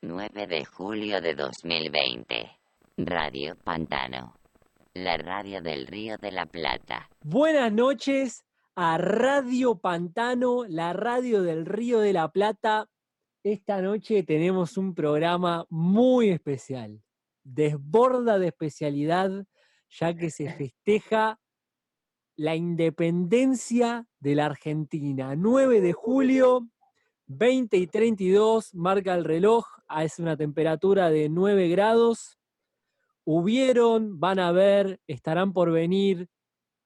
9 de julio de 2020. Radio Pantano. La radio del Río de la Plata. Buenas noches a Radio Pantano, la radio del Río de la Plata. Esta noche tenemos un programa muy especial. Desborda de especialidad, ya que se festeja la independencia de la Argentina. 9 de julio, 20 y 32, marca el reloj, ah, es una temperatura de 9 grados. Hubieron, van a ver, estarán por venir,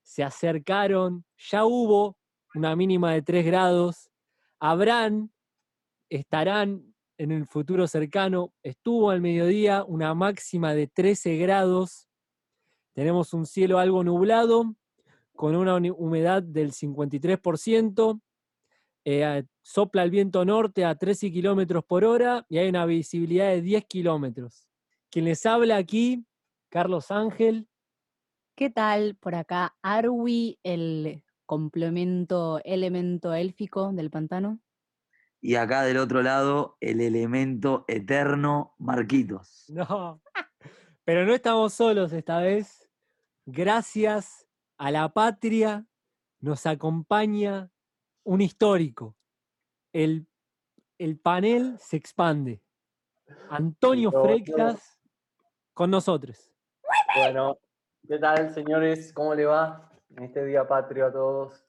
se acercaron, ya hubo una mínima de 3 grados, habrán, estarán en el futuro cercano, estuvo al mediodía una máxima de 13 grados, tenemos un cielo algo nublado, con una humedad del 53%, eh, sopla el viento norte a 13 kilómetros por hora y hay una visibilidad de 10 kilómetros. Quien les habla aquí, Carlos Ángel. ¿Qué tal por acá? Arwi, el complemento, elemento élfico del pantano. Y acá del otro lado, el elemento eterno Marquitos. No, pero no estamos solos esta vez. Gracias a la patria nos acompaña un histórico. El, el panel se expande. Antonio Freitas con nosotros. Bueno, ¿qué tal, señores? ¿Cómo le va en este día patrio a todos?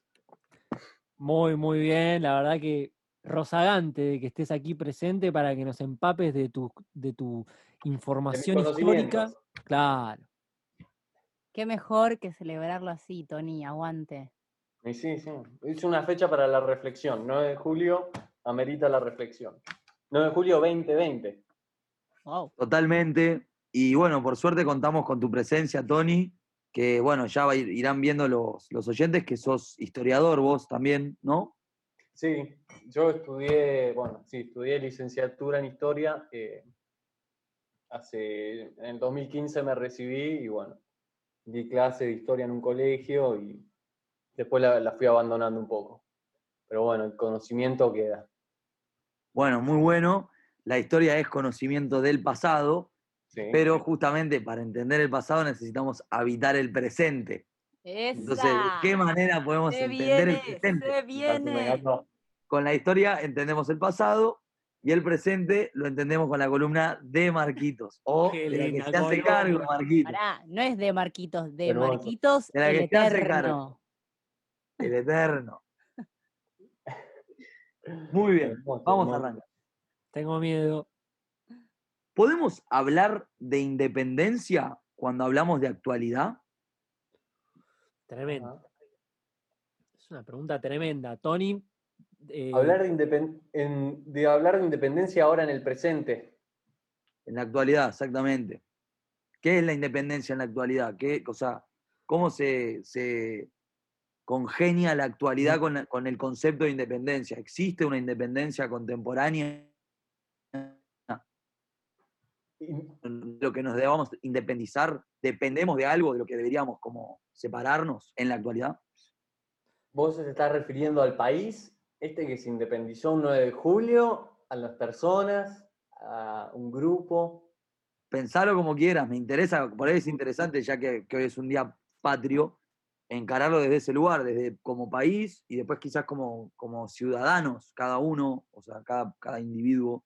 Muy, muy bien. La verdad que rozagante de que estés aquí presente para que nos empapes de tu, de tu información histórica. Claro. Qué mejor que celebrarlo así, Tony, aguante. Sí, sí, Es una fecha para la reflexión. 9 de julio amerita la reflexión. 9 de julio 2020. Totalmente. Y bueno, por suerte contamos con tu presencia, Tony, que bueno, ya irán viendo los, los oyentes que sos historiador vos también, ¿no? Sí, yo estudié, bueno, sí, estudié licenciatura en historia. Eh, hace, en el 2015 me recibí y bueno, di clase de historia en un colegio y después la, fui abandonando un poco. Pero bueno, el conocimiento queda. Bueno, muy bueno. La historia es conocimiento del pasado, pero justamente para entender el pasado necesitamos habitar el presente. Entonces, ¿de qué manera podemos entender el presente? Con la historia entendemos el pasado y el presente lo entendemos con la columna de Marquitos. O de la que se hace cargo, Marquitos. no es de Marquitos, de Marquitos el eterno. El eterno. Muy bien, vamos a arrancar. Tengo miedo. ¿Podemos hablar de independencia cuando hablamos de actualidad? Tremendo. Es una pregunta tremenda. Tony. Eh, hablar de, de hablar de independencia ahora en el presente. En la actualidad, exactamente. ¿Qué es la independencia en la actualidad? ¿Qué, o ¿Cómo se, se, congenia la actualidad con, el concepto de independencia. ¿Existe una independencia contemporánea? Lo que nos debamos independizar, ¿dependemos de algo de lo que deberíamos como separarnos en la actualidad? ¿Vos se estás refiriendo al país, este que se independizó un 9 de julio, a las personas, a un grupo? Pensarlo como quieras, me interesa, por ahí es interesante ya que hoy es un día patrio, encararlo desde ese lugar, desde como país y después quizás como, como ciudadanos, cada uno, o sea, cada, cada individuo.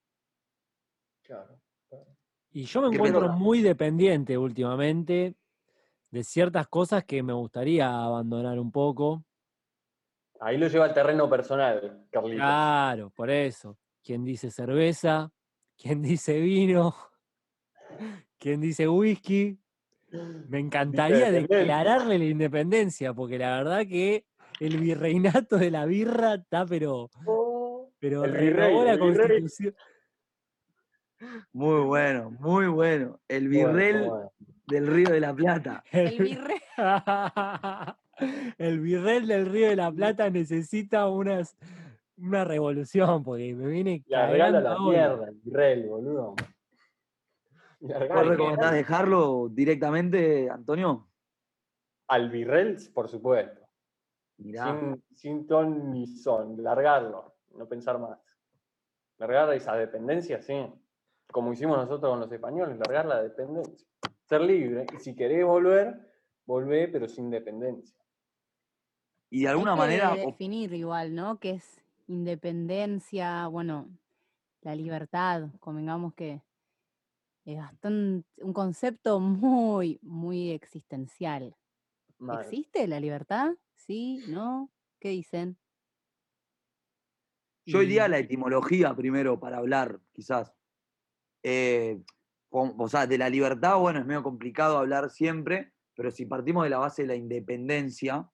Claro, Y yo me encuentro muy dependiente últimamente de ciertas cosas que me gustaría abandonar un poco. Ahí lo lleva al terreno personal, Carlitos. Claro, por eso. ¿Quién dice cerveza? ¿Quién dice vino? ¿Quién dice whisky? Me encantaría declararle la independencia, porque la verdad que el virreinato de la birra está, pero. Oh, pero renovó la constitución. Muy bueno, muy bueno. El virrey del Río de la Plata. El virrey. el virrey del Río de la Plata necesita unas, una revolución, porque me viene. La regala la mierda, el virrey, boludo. ¿Vos recomendás dejarlo directamente, Antonio? Al por supuesto. Sin, sin, ton ni son, largarlo, no pensar más. Largar esa dependencia, sí. como hicimos nosotros con los españoles, largar la dependencia. Ser libre. Y si querés volver, volvé, pero sin dependencia. Y de alguna manera. definir igual, ¿no? Que es independencia, bueno, la libertad, convengamos que es bastante un concepto muy, muy existencial. ¿Existe la libertad? ¿Sí? ¿No? ¿Qué dicen? Yo iría la etimología primero para hablar, quizás. Eh, o sea, de la libertad, bueno, es medio complicado hablar siempre, pero si partimos de la base de la independencia,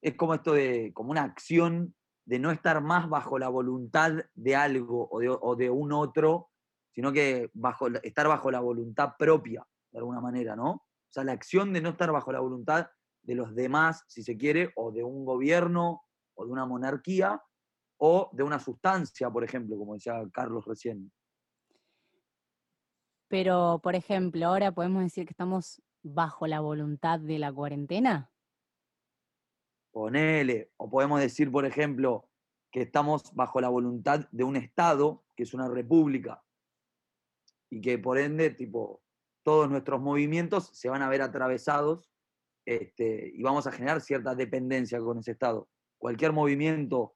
es como esto de, como una acción de no estar más bajo la voluntad de algo o de, un otro, sino que bajo, estar bajo la voluntad propia, de alguna manera, ¿no? O sea, la acción de no estar bajo la voluntad de los demás, si se quiere, o de un gobierno, o de una monarquía, o de una sustancia, por ejemplo, como decía Carlos recién. Pero, por ejemplo, ahora podemos decir que estamos bajo la voluntad de la cuarentena. Ponele, o podemos decir, por ejemplo, que estamos bajo la voluntad de un Estado, que es una república, y que por ende, tipo, todos nuestros movimientos se van a ver atravesados este, y vamos a generar cierta dependencia con ese Estado. Cualquier movimiento,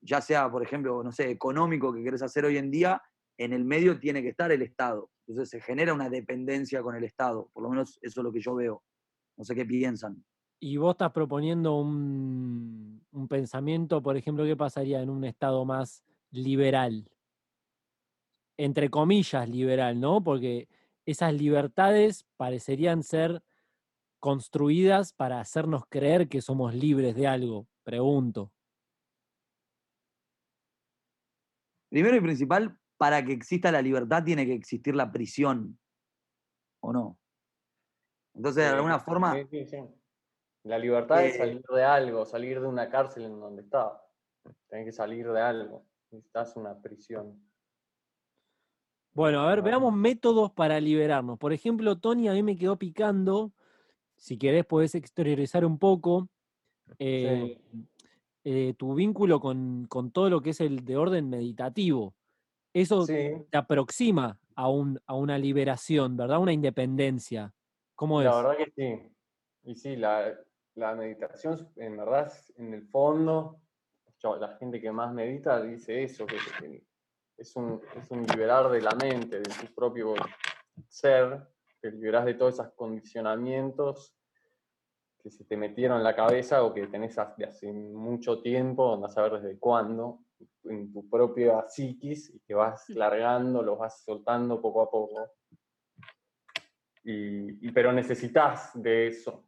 ya sea, por ejemplo, no sé, económico que querés hacer hoy en día, en el medio tiene que estar el Estado. Entonces se genera una dependencia con el Estado, por lo menos eso es lo que yo veo. No sé qué piensan. Y vos estás proponiendo un, pensamiento, por ejemplo, ¿qué pasaría en un Estado más liberal? Entre comillas, liberal, ¿no? Porque esas libertades parecerían ser construidas para hacernos creer que somos libres de algo, pregunto. Primero y principal, para que exista la libertad tiene que existir la prisión, ¿o no? Entonces, de alguna forma... Sí, sí, La libertad es eh salir de algo, salir de una cárcel en donde estás. Tienes que salir de algo. Necesitas una prisión. Bueno, a ver, veamos métodos para liberarnos. Por ejemplo, Tony, a mí me quedó picando, si querés podés exteriorizar un poco eh, eh, tu vínculo con, con, todo lo que es el de orden meditativo. Eso te aproxima a, un, a una liberación, ¿verdad? Una independencia. ¿Cómo es? La verdad que sí. Y sí, la, meditación, en verdad, en el fondo, la gente que más medita dice eso, que es un, es un liberar de la mente, de tu propio ser, te liberas de todos esos condicionamientos que se te metieron en la cabeza o que tenés de hace mucho tiempo, no saber desde cuándo, en tu propia psiquis y que vas largando, los vas soltando poco a poco. Y, pero necesitas de eso.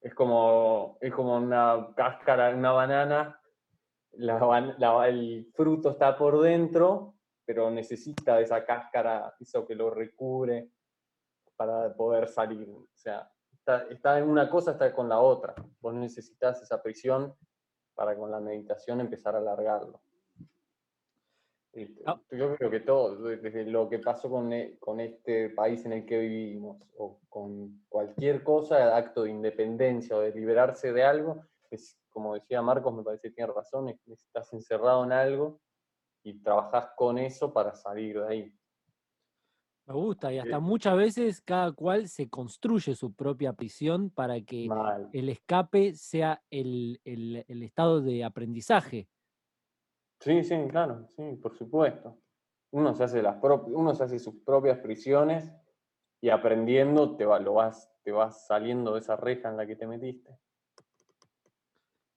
Es como, es como una cáscara, una banana, el fruto está por dentro, pero necesita esa cáscara, eso que lo recubre para poder salir. O sea, está, está en una cosa, está con la otra. Vos necesitas esa prisión para con la meditación empezar a alargarlo. Ah. Yo creo que todo, desde lo que pasó con, e, con, este país en el que vivimos, o con cualquier cosa, acto de independencia o de liberarse de algo, es, como decía Marcos, me parece que tiene razón, estás encerrado en algo y trabajas con eso para salir de ahí. Me gusta, y hasta muchas veces cada cual se construye su propia prisión para que el escape sea el, el estado de aprendizaje Sí, sí, claro, sí, por supuesto. Uno se hace, las uno se hace sus propias prisiones y aprendiendo te, va, lo vas, te vas saliendo de esa reja en la que te metiste.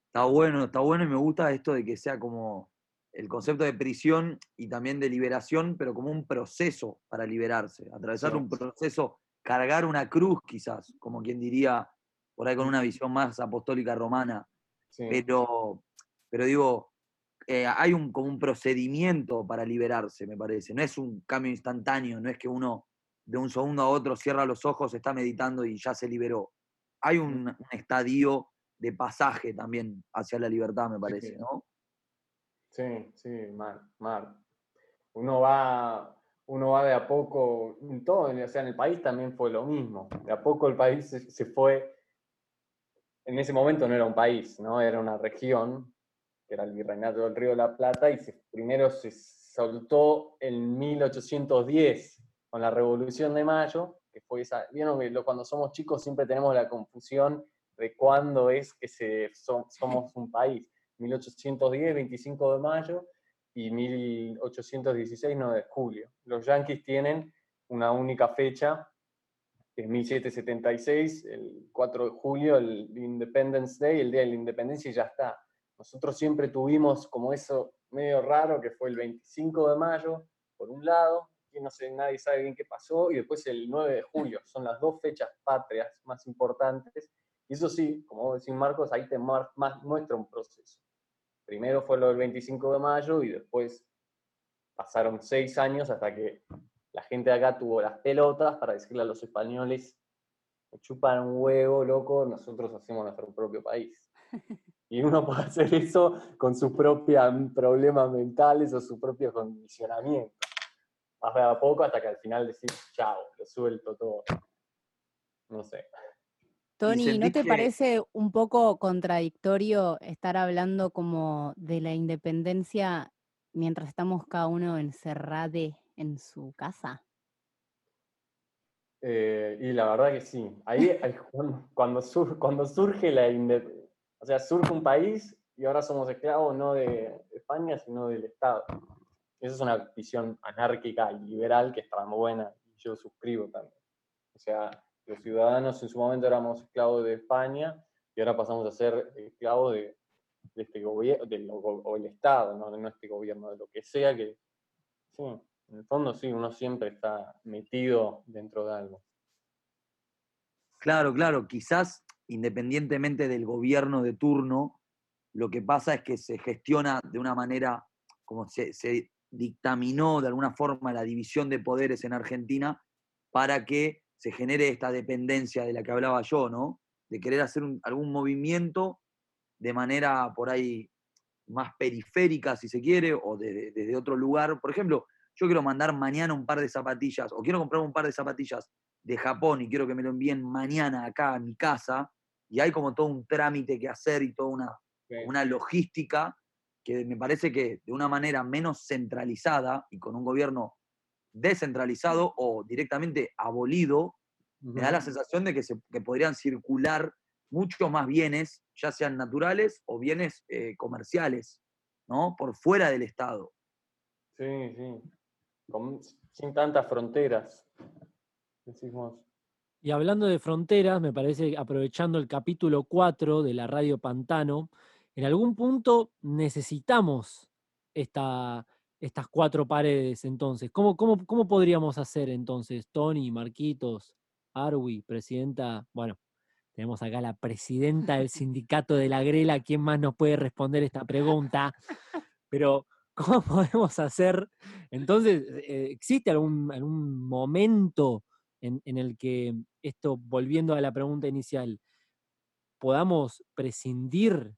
Está bueno, está bueno y me gusta esto de que sea como el concepto de prisión y también de liberación, pero como un proceso para liberarse, atravesar un proceso, cargar una cruz quizás, como quien diría, por ahí con una visión más apostólica romana. Pero, pero digo, eh, hay un, como un procedimiento para liberarse, me parece. No es un cambio instantáneo, no es que uno de un segundo a otro cierra los ojos, está meditando y ya se liberó. Hay un, estadio de pasaje también hacia la libertad, me parece, ¿no? Sí, sí, mal, mal. Uno va, uno va de a poco, en todo, o sea, en el país también fue lo mismo. De a poco el país se fue, en ese momento no era un país, ¿no? Era una región, que era el Virreinato del Río de la Plata, y primero se soltó en 1810 con la Revolución de Mayo, que fue esa, vieron que cuando somos chicos siempre tenemos la confusión de cuándo es que se, somos un país. 1810, 25 de mayo, y 1816, 9 de julio. Los Yankees tienen una única fecha, que es 1776, el 4 de julio, el Independence Day, el Día de la Independencia, y ya está. Nosotros siempre tuvimos como eso medio raro, que fue el 25 de mayo, por un lado, que no sé, nadie sabe bien qué pasó, y después el 9 de julio. Son las dos fechas patrias más importantes. Y eso sí, como decís Marcos, ahí te muestra un proceso. Primero fue lo del 25 de mayo y después pasaron seis años hasta que la gente de acá tuvo las pelotas para decirle a los españoles, chupan un huevo, loco, nosotros hacemos nuestro propio país. Y uno puede hacer eso con sus propios problemas mentales o su propio condicionamiento. Más a poco hasta que al final decís, chao, lo suelto todo. No sé. Tony, ¿no te parece un poco contradictorio estar hablando como de la independencia mientras estamos cada uno encerrado en su casa? Eh, y la verdad que sí. Ahí, cuando, cuando surge la independencia, o sea, surge un país y ahora somos esclavos no de España, sino del Estado. Esa es una visión anárquica y liberal que está muy buena y yo suscribo también. O sea, los ciudadanos en su momento éramos esclavos de España y ahora pasamos a ser esclavos de, este gobierno, o el Estado, ¿no? de nuestro gobierno, de lo que sea que, en el fondo sí, uno siempre está metido dentro de algo. Claro, claro, quizás independientemente del gobierno de turno, lo que pasa es que se gestiona de una manera, como se, se dictaminó de alguna forma la división de poderes en Argentina para que se genere esta dependencia de la que hablaba yo, ¿no? De querer hacer algún movimiento de manera por ahí más periférica, si se quiere, o desde otro lugar. Por ejemplo, yo quiero mandar mañana un par de zapatillas, o quiero comprar un par de zapatillas de Japón y quiero que me lo envíen mañana acá a mi casa, y hay como todo un trámite que hacer y toda una, una logística que me parece que de una manera menos centralizada y con un gobierno descentralizado o directamente abolido, me da la sensación de que, se, podrían circular muchos más bienes, ya sean naturales o bienes eh, comerciales, ¿no? Por fuera del Estado. Sí, sí. sin tantas fronteras. Decimos. Y hablando de fronteras, me parece, aprovechando el capítulo 4 de la Radio Pantano, en algún punto necesitamos esta, estas cuatro paredes entonces? ¿Cómo, cómo, cómo podríamos hacer entonces, Tony, Marquitos, Arwi, presidenta? Bueno, tenemos acá la presidenta del sindicato de la Grela, ¿quién más nos puede responder esta pregunta? Pero, ¿cómo podemos hacer? Entonces, eh, ¿existe algún, algún momento en, en el que esto, volviendo a la pregunta inicial, podamos prescindir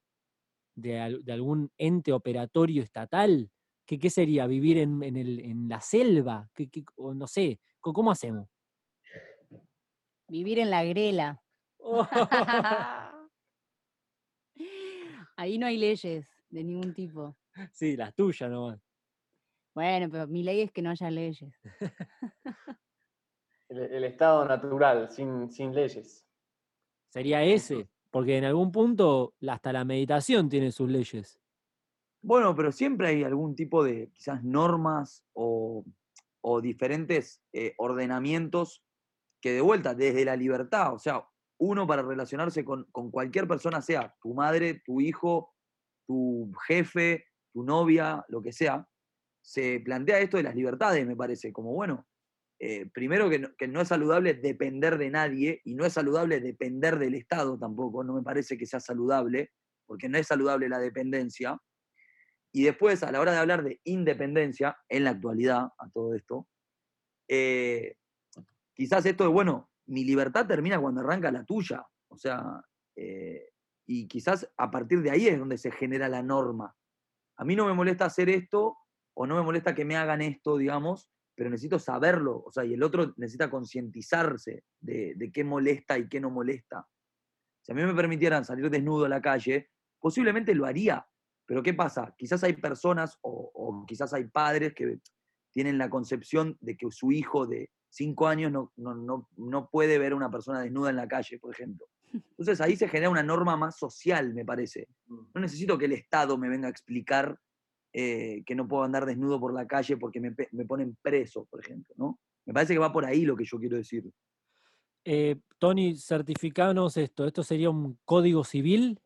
de, de, algún ente operatorio estatal? ¿Qué, qué sería? ¿Vivir en, en, el, en la selva? ¿Qué, qué, o no sé, ¿cómo hacemos? Vivir en la grela. Ahí no hay leyes de ningún tipo. Sí, las tuyas nomás. Bueno, pero mi ley es que no haya leyes. el, estado natural, sin, sin leyes. Sería ese, porque en algún punto hasta la meditación tiene sus leyes. Bueno, pero siempre hay algún tipo de quizás normas o, diferentes eh, ordenamientos que de vuelta, desde la libertad, o sea, uno para relacionarse con, cualquier persona, sea tu madre, tu hijo, tu jefe, tu novia, lo que sea, se plantea esto de las libertades, me parece, como bueno, eh, primero que que no, es saludable depender de nadie y no es saludable depender del Estado tampoco, no me parece que sea saludable, porque no es saludable la dependencia. Y después, a la hora de hablar de independencia, en la actualidad, a todo esto, eh, quizás esto es, bueno, mi libertad termina cuando arranca la tuya. O sea, eh, y quizás a partir de ahí es donde se genera la norma. A mí no me molesta hacer esto o no me molesta que me hagan esto, digamos, pero necesito saberlo. O sea, y el otro necesita concientizarse de, de qué molesta y qué no molesta. Si a mí me permitieran salir desnudo a la calle, posiblemente lo haría, pero ¿qué pasa? Quizás hay personas o, quizás hay padres que tienen la concepción de que su hijo de cinco años no, no, no, puede ver a una persona desnuda en la calle, por ejemplo. Entonces ahí se genera una norma más social, me parece. No necesito que el Estado me venga a explicar eh, que no puedo andar desnudo por la calle porque me, me, ponen preso, por ejemplo, ¿no? Me parece que va por ahí lo que yo quiero decir. Eh, Tony, certificanos esto. ¿Esto sería un código civil?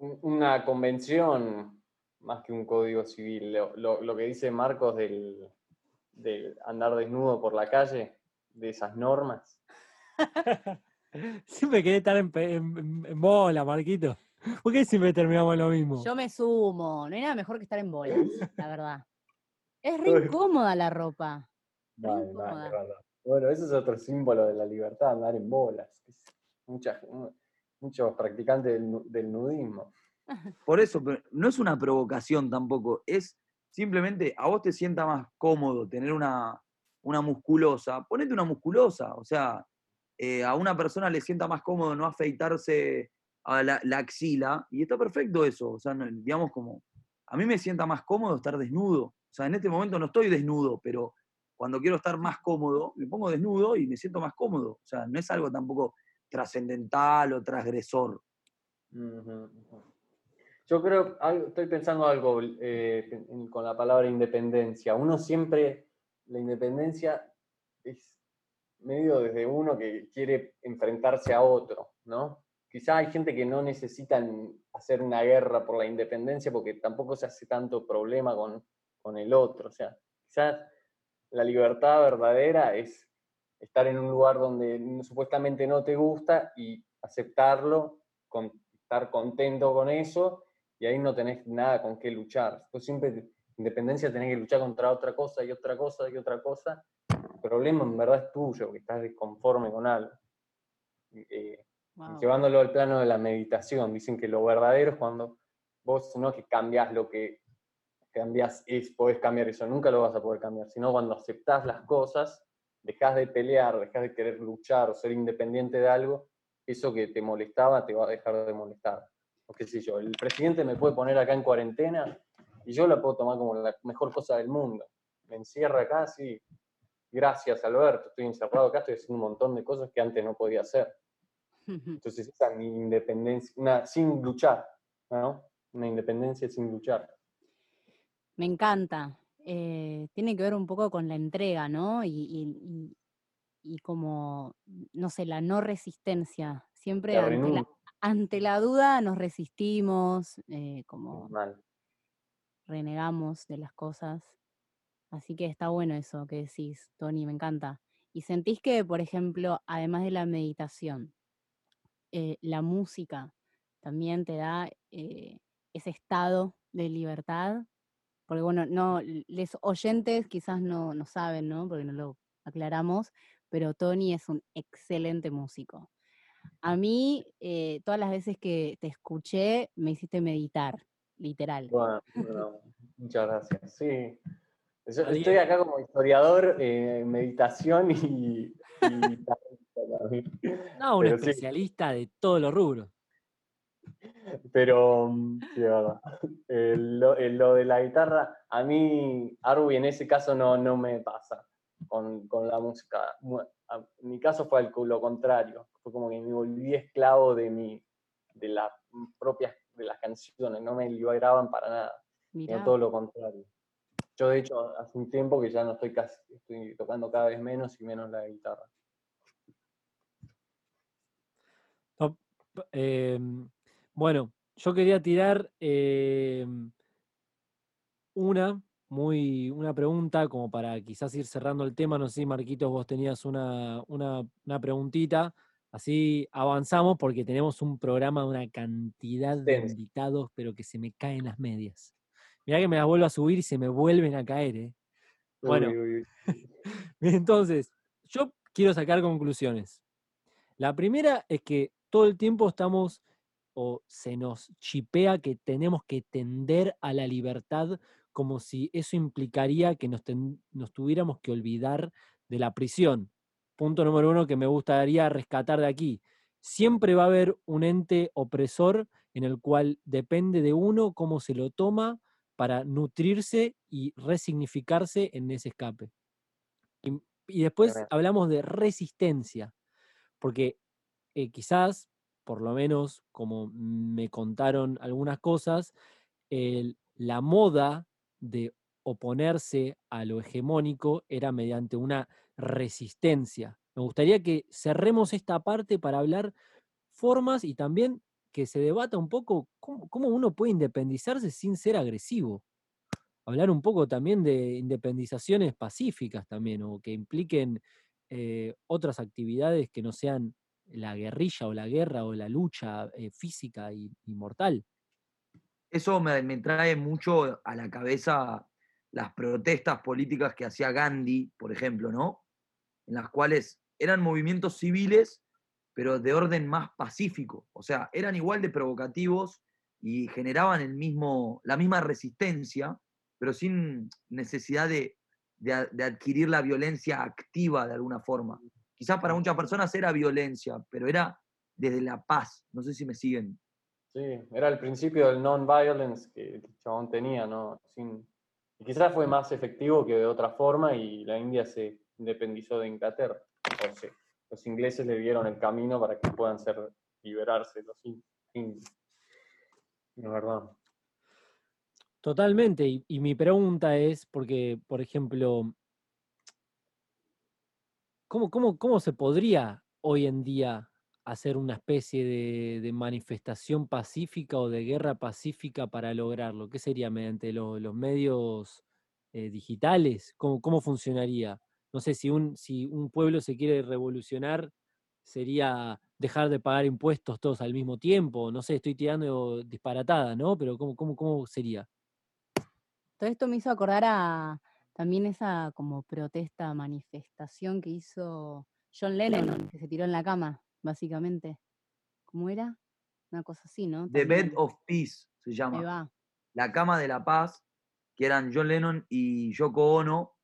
Una convención más que un código civil. Lo, que dice Marcos del, andar desnudo por la calle, de esas normas. siempre quedé estar en, bola, Marquito. ¿Por qué siempre terminamos lo mismo? Yo me sumo. No hay nada mejor que estar en bolas, la verdad. Es re incómoda la ropa. bueno, eso es otro símbolo de la libertad, andar en bolas. Muchos practicantes del nudismo. Por eso, pero no es una provocación tampoco, es simplemente a vos te sienta más cómodo tener una, una musculosa, ponete una musculosa, o sea, eh, a una persona le sienta más cómodo no afeitarse a la, axila, y está perfecto eso, o sea, digamos como, a mí me sienta más cómodo estar desnudo, o sea, en este momento no estoy desnudo, pero cuando quiero estar más cómodo, me pongo desnudo y me siento más cómodo, o sea, no es algo tampoco trascendental o transgresor. Yo creo, estoy pensando algo eh, con la palabra independencia. Uno siempre, la independencia es medio desde uno que quiere enfrentarse a otro, ¿no? Quizá hay gente que no necesita hacer una guerra por la independencia porque tampoco se hace tanto problema con, con el otro. O sea, quizás la libertad verdadera es estar en un lugar donde supuestamente no te gusta y aceptarlo, con, estar contento con eso y ahí no tenés nada con qué luchar. Pues siempre, independencia, tenés que luchar contra otra cosa y otra cosa y otra cosa. El problema en verdad es tuyo, que estás disconforme con algo. Eh, llevándolo al plano de la meditación, dicen que lo verdadero es cuando vos no es que cambias lo que cambias, es, podés cambiar eso, nunca lo vas a poder cambiar, sino cuando aceptás las cosas, dejas de pelear, dejas de querer luchar o ser independiente de algo, eso que te molestaba te va a dejar de molestar qué sé yo, el presidente me puede poner acá en cuarentena y yo la puedo tomar como la mejor cosa del mundo. Me encierra acá, sí, gracias Alberto, estoy encerrado acá, estoy haciendo un montón de cosas que antes no podía hacer. Entonces esa es mi independencia, una, sin luchar, ¿no? Una independencia sin luchar. Me encanta. Eh, tiene que ver un poco con la entrega, ¿no? Y, y, como, no sé, la no resistencia. Siempre ante la, ante la duda nos resistimos, eh, como renegamos de las cosas. Así que está bueno eso que decís, Tony, me encanta. ¿Y sentís que, por ejemplo, además de la meditación, eh, la música también te da ese estado de libertad? Porque bueno, no, los oyentes quizás no, no saben, ¿no? Porque no lo aclaramos, pero Tony es un excelente músico. A mí, eh, todas las veces que te escuché, me hiciste meditar, literal. Bueno, muchas gracias. Sí. estoy acá como historiador, eh, meditación y... no, un especialista de todos los rubros. Pero, mm, sí, verdad. lo, de la guitarra, a mí, Arby en ese caso no, no me pasa con, con la música. En mi caso fue lo contrario fue como que me volví esclavo de, mi, de las propias de las canciones, no me liberaban para nada, sino todo lo contrario. Yo de hecho hace un tiempo que ya no estoy casi, estoy tocando cada vez menos y menos la guitarra. Em, bueno, yo quería tirar em, una muy una pregunta como para quizás ir cerrando el tema. No sé si Marquitos vos tenías una, una, una preguntita Así avanzamos porque tenemos un programa de una cantidad de invitados, pero que se me caen las medias. Mirá que me las vuelvo a subir y se me vuelven a caer, ¿eh? Bueno, entonces, yo quiero sacar conclusiones. La primera es que todo el tiempo estamos o se nos chipea que tenemos que tender a la libertad como si eso implicaría que nos, nos tuviéramos que olvidar de la prisión punto número uno que me gustaría rescatar de aquí. Siempre va a haber un ente opresor en el cual depende de uno cómo se lo toma para nutrirse y resignificarse en ese escape. y después hablamos de resistencia, porque eh, quizás, por lo menos como me contaron algunas cosas, la moda de oponerse a lo hegemónico era mediante una resistencia. Me gustaría que cerremos esta parte para hablar formas y también que se debata un poco cómo, uno puede independizarse sin ser agresivo. Hablar un poco también de independizaciones pacíficas también, o que impliquen eh, otras actividades que no sean la guerrilla o la guerra o la lucha eh, física y, mortal. Eso me, trae mucho a la cabeza las protestas políticas que hacía Gandhi, por ejemplo, ¿no? En las cuales eran movimientos civiles pero de orden más pacífico. O sea, eran igual de provocativos y generaban el mismo, la misma resistencia, pero sin necesidad de, adquirir la violencia activa de alguna forma. Quizás para muchas personas era violencia, pero era desde la paz. No sé si me siguen. Sí, era el principio del non-violence que el chabón tenía, ¿no? Sin, quizás fue más efectivo que de otra forma y la India se independizó de Inglaterra. O sea, los ingleses le dieron el camino para que puedan ser liberarse los indios. La verdad. Totalmente. Y, mi pregunta es, porque, por ejemplo, ¿cómo, cómo, se podría hoy en día hacer una especie de, manifestación pacífica o de guerra pacífica para lograrlo? ¿Qué sería mediante los medios eh, digitales? ¿Cómo, ¿Cómo funcionaría? no sé, si un, si un pueblo se quiere revolucionar, sería dejar de pagar impuestos todos al mismo tiempo. No sé, estoy tirando disparatada, ¿no? Pero ¿cómo, cómo, cómo sería? Todo esto me hizo acordar a también esa como protesta, manifestación que hizo John Lennon, que se tiró en la cama, básicamente. ¿Cómo era? Una cosa así, ¿no? The Bed of Peace se llama. La cama de la paz, que eran John Lennon y Yoko Ono,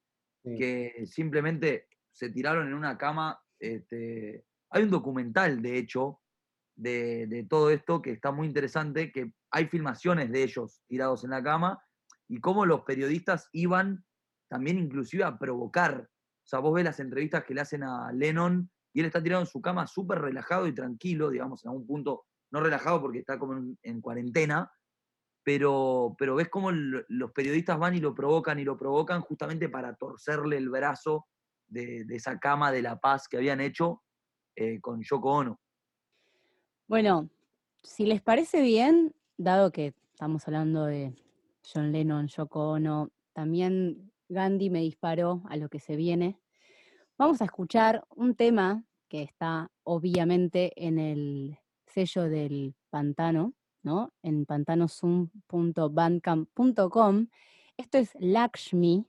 que simplemente se tiraron en una cama. Este, hay un documental, de hecho, de, todo esto que está muy interesante, que hay filmaciones de ellos tirados en la cama y cómo los periodistas iban también inclusive a provocar. O sea, vos ves las entrevistas que le hacen a Lennon y él está tirado en su cama súper relajado y tranquilo, digamos, en algún punto, no relajado porque está como en cuarentena, pero, pero ves cómo los periodistas van y lo provocan y lo provocan justamente para torcerle el brazo de, esa cama de la paz que habían hecho eh, con Yoko Ono. Bueno, si les parece bien, dado que estamos hablando de John Lennon, Yoko Ono, también Gandhi me disparó a lo que se viene. Vamos a escuchar un tema que está obviamente en el sello del pantano, en pantanosum.bandcamp.com. Esto es Lakshmi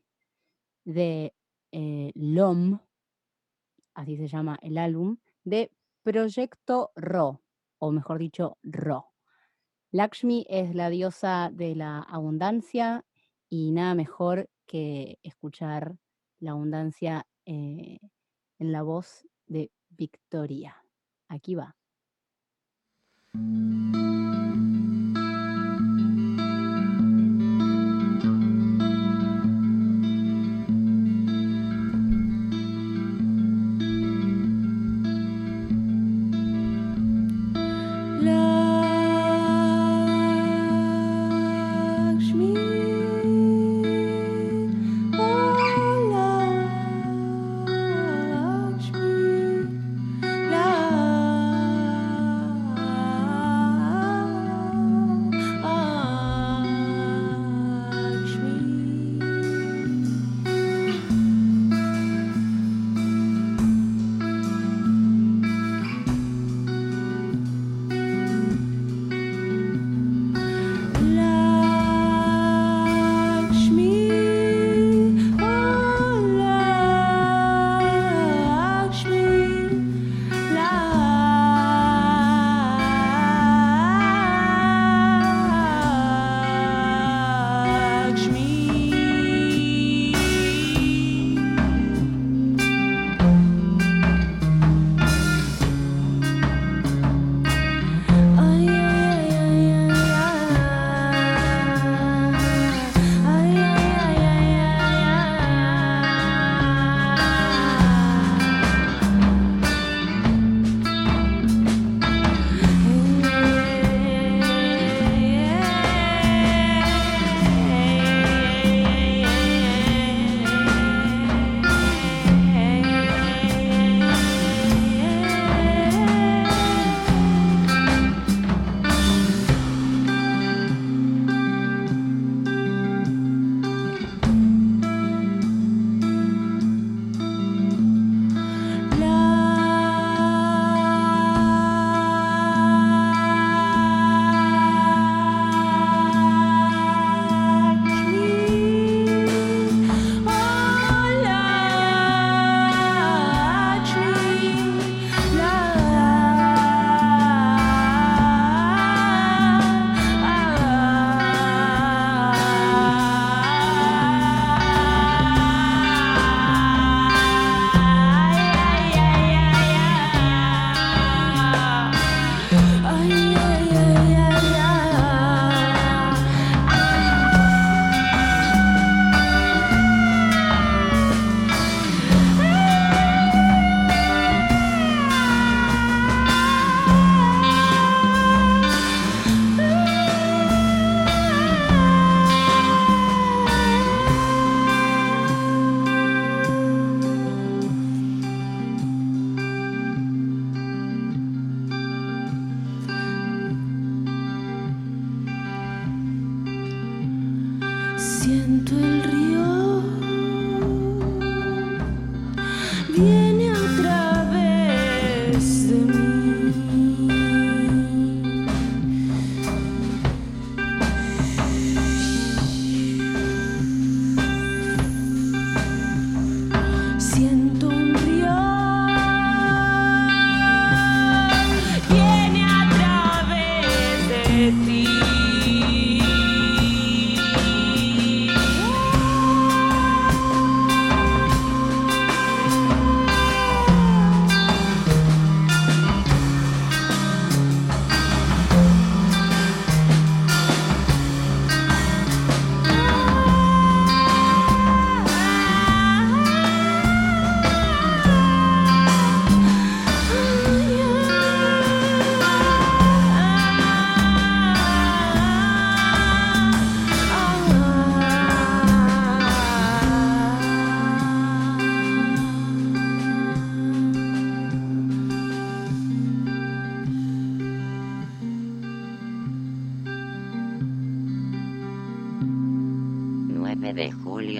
de eh, LOM, así se llama el álbum, de Proyecto Ro, o mejor dicho, Ro. Lakshmi es la diosa de la abundancia y nada mejor que escuchar la abundancia eh, en la voz de Victoria. Aquí va.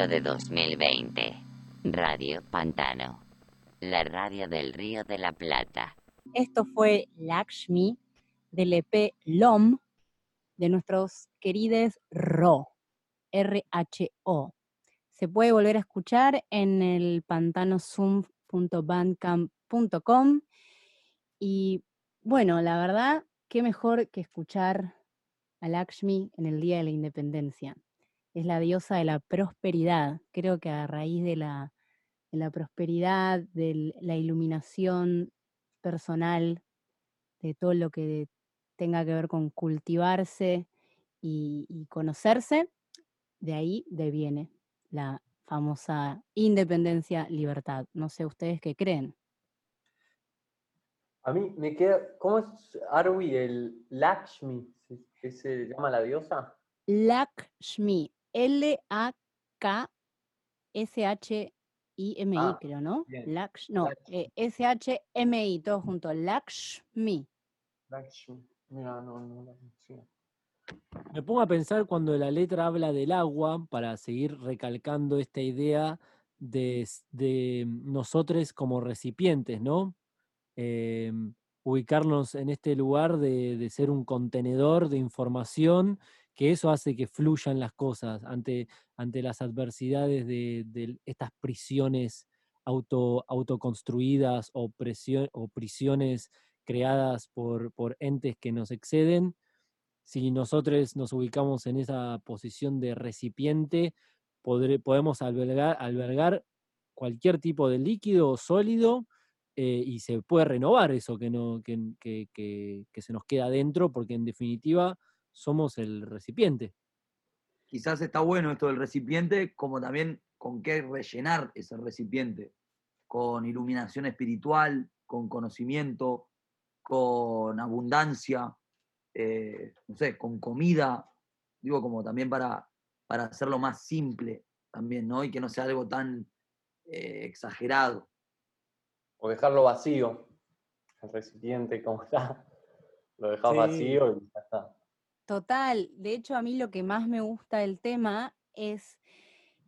De 2020. Radio Pantano. La radio del Río de la Plata. Esto fue Lakshmi del EP LOM de nuestros queridos RO. R-H-O. Se puede volver a escuchar en el pantanosum.bandcamp.com. Y bueno, la verdad, qué mejor que escuchar a Lakshmi en el Día de la Independencia es la diosa de la prosperidad. Creo que a raíz de la, prosperidad, de la iluminación personal, de todo lo que tenga que ver con cultivarse y, conocerse, de ahí deviene la famosa independencia, libertad. No sé ustedes qué creen. A mí me queda, ¿cómo es Arwi el Lakshmi? ¿Qué se llama la diosa? Lakshmi, L-A-K-S-H-I-M-I, ah, creo, ¿no? Laksh, no, eh, S-H-M-I, todo junto, Lakshmi. Lakshmi, mira, no, no, no, Me pongo a pensar cuando la letra habla del agua, para seguir recalcando esta idea de, de nosotros como recipientes, ¿no? Em, ubicarnos en este lugar de, de, ser un contenedor de información que eso hace que fluyan las cosas ante, ante las adversidades de, estas prisiones auto, autoconstruidas o, o prisiones creadas por, por entes que nos exceden. Si nosotros nos ubicamos en esa posición de recipiente, podemos albergar, albergar cualquier tipo de líquido o sólido eh, y se puede renovar eso que, no, que, que, se nos queda adentro, porque en definitiva somos el recipiente. Quizás está bueno esto del recipiente, como también con qué rellenar ese recipiente, con iluminación espiritual, con conocimiento, con abundancia, eh, no sé, con comida, digo como también para, para hacerlo más simple también, ¿no? Y que no sea algo tan eh, exagerado. O dejarlo vacío, el recipiente como está, lo dejas vacío y ya está. Total, de hecho a mí lo que más me gusta del tema es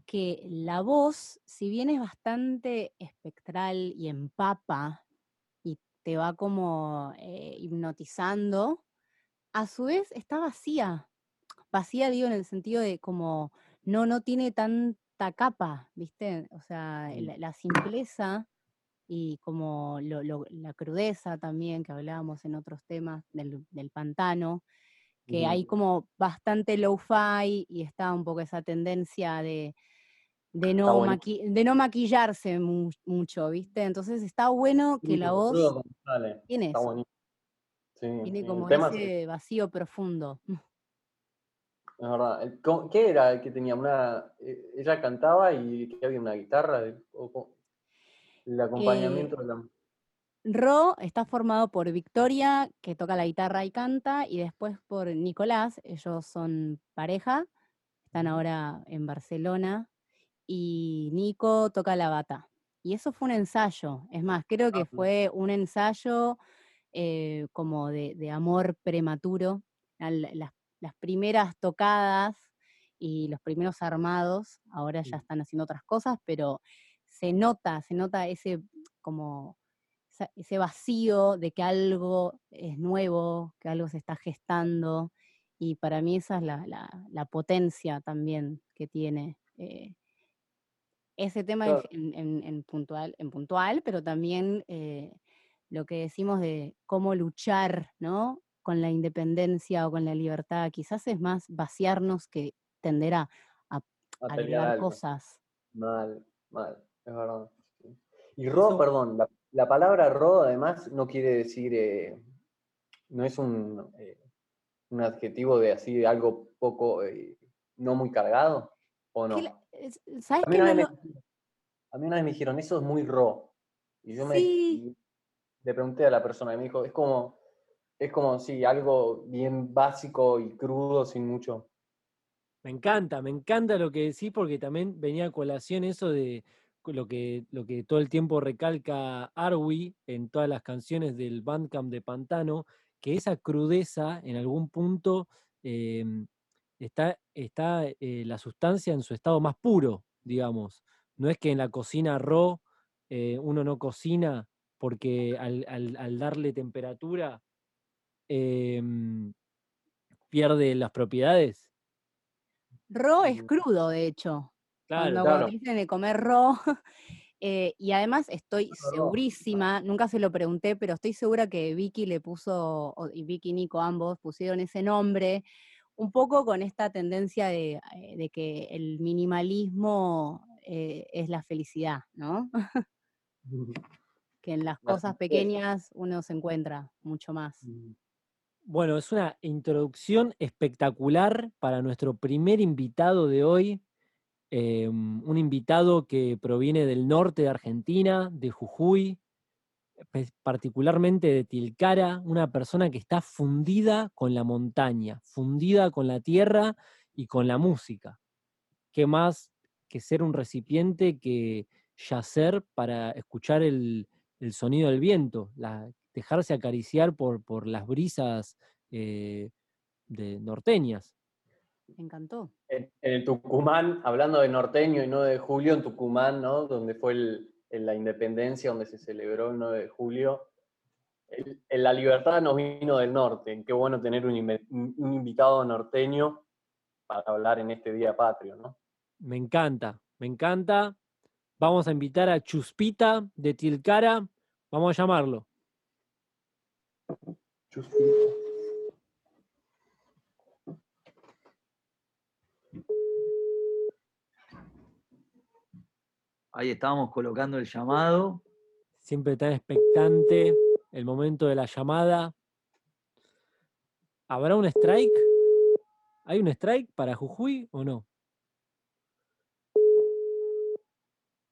que la voz, si bien es bastante espectral y empapa y te va como eh, hipnotizando, a su vez está vacía. Vacía digo en el sentido de como no, no tiene tanta capa, ¿viste? O sea, la, simpleza y como la crudeza también que hablábamos en otros temas del, del pantano, que hay como bastante low-fi y está un poco esa tendencia de, de, no, de no maquillarse mucho, ¿viste? Entonces está bueno que la voz tiene eso. tiene como ese vacío profundo. Es verdad. ¿Qué era el que tenía? Una, eh, ella cantaba y había una guitarra, el acompañamiento de la... Ro está formado por Victoria, que toca la guitarra y canta, y después por Nicolás, ellos son pareja, están ahora en Barcelona, y Nico toca la bata. Y eso fue un ensayo, es más, creo que fue un ensayo eh, como de, amor prematuro. Las, las, primeras tocadas y los primeros armados, ahora ya están haciendo otras cosas, pero se nota, se nota ese, como ese vacío de que algo es nuevo, que algo se está gestando, y para mí esa es la, potencia también que tiene eh, ese tema en, puntual, en puntual, pero también eh, lo que decimos de cómo luchar ¿no? con la independencia o con la libertad, quizás es más vaciarnos que tender a, agregar cosas. Mal, mal, es verdad. Y ro, perdón, la, palabra ro además no quiere decir, eh, no es un, eh, un, adjetivo de así, de algo poco, eh, no muy cargado, ¿o no? ¿Sabes a, mí una vez me dijeron, eso es muy ro. Y yo me le pregunté a la persona y me dijo, es como, es como, sí, algo bien básico y crudo, sin mucho. Me encanta, me encanta lo que decís porque también venía a colación eso de lo que, lo que todo el tiempo recalca Arwi en todas las canciones del Bandcamp de Pantano, que esa crudeza en algún punto em, está, está eh, la sustancia en su estado más puro, digamos. No es que en la cocina raw eh, uno no cocina porque al, darle temperatura em, pierde las propiedades. Ro es crudo, de hecho. Claro, cuando, dicen de comer ro. Eh, y además estoy segurísima, nunca se lo pregunté, pero estoy segura que Vicky le puso, y Vicky y Nico ambos pusieron ese nombre, un poco con esta tendencia de, eh, que el minimalismo eh, es la felicidad, ¿no? que en las cosas pequeñas uno se encuentra mucho más. Mm. Bueno, es una introducción espectacular para nuestro primer invitado de hoy, em, un invitado que proviene del norte de Argentina, de Jujuy, particularmente de Tilcara, una persona que está fundida con la montaña, fundida con la tierra y con la música. ¿Qué más que ser un recipiente que yacer para escuchar el, sonido del viento, dejarse acariciar por, por las brisas eh, de norteñas. Me encantó. En, el Tucumán, hablando de norteño y no de julio, en Tucumán, ¿no? Donde fue la independencia, donde se celebró el 9 de julio, la libertad nos vino del norte. Qué bueno tener un, un, invitado norteño para hablar en este día patrio, ¿no? Me encanta, me encanta. Vamos a invitar a Chuspita de Tilcara. Vamos a llamarlo. Chuspita. Ahí estábamos colocando el llamado. Siempre tan expectante el momento de la llamada. ¿Habrá un strike? ¿Hay un strike para Jujuy o no?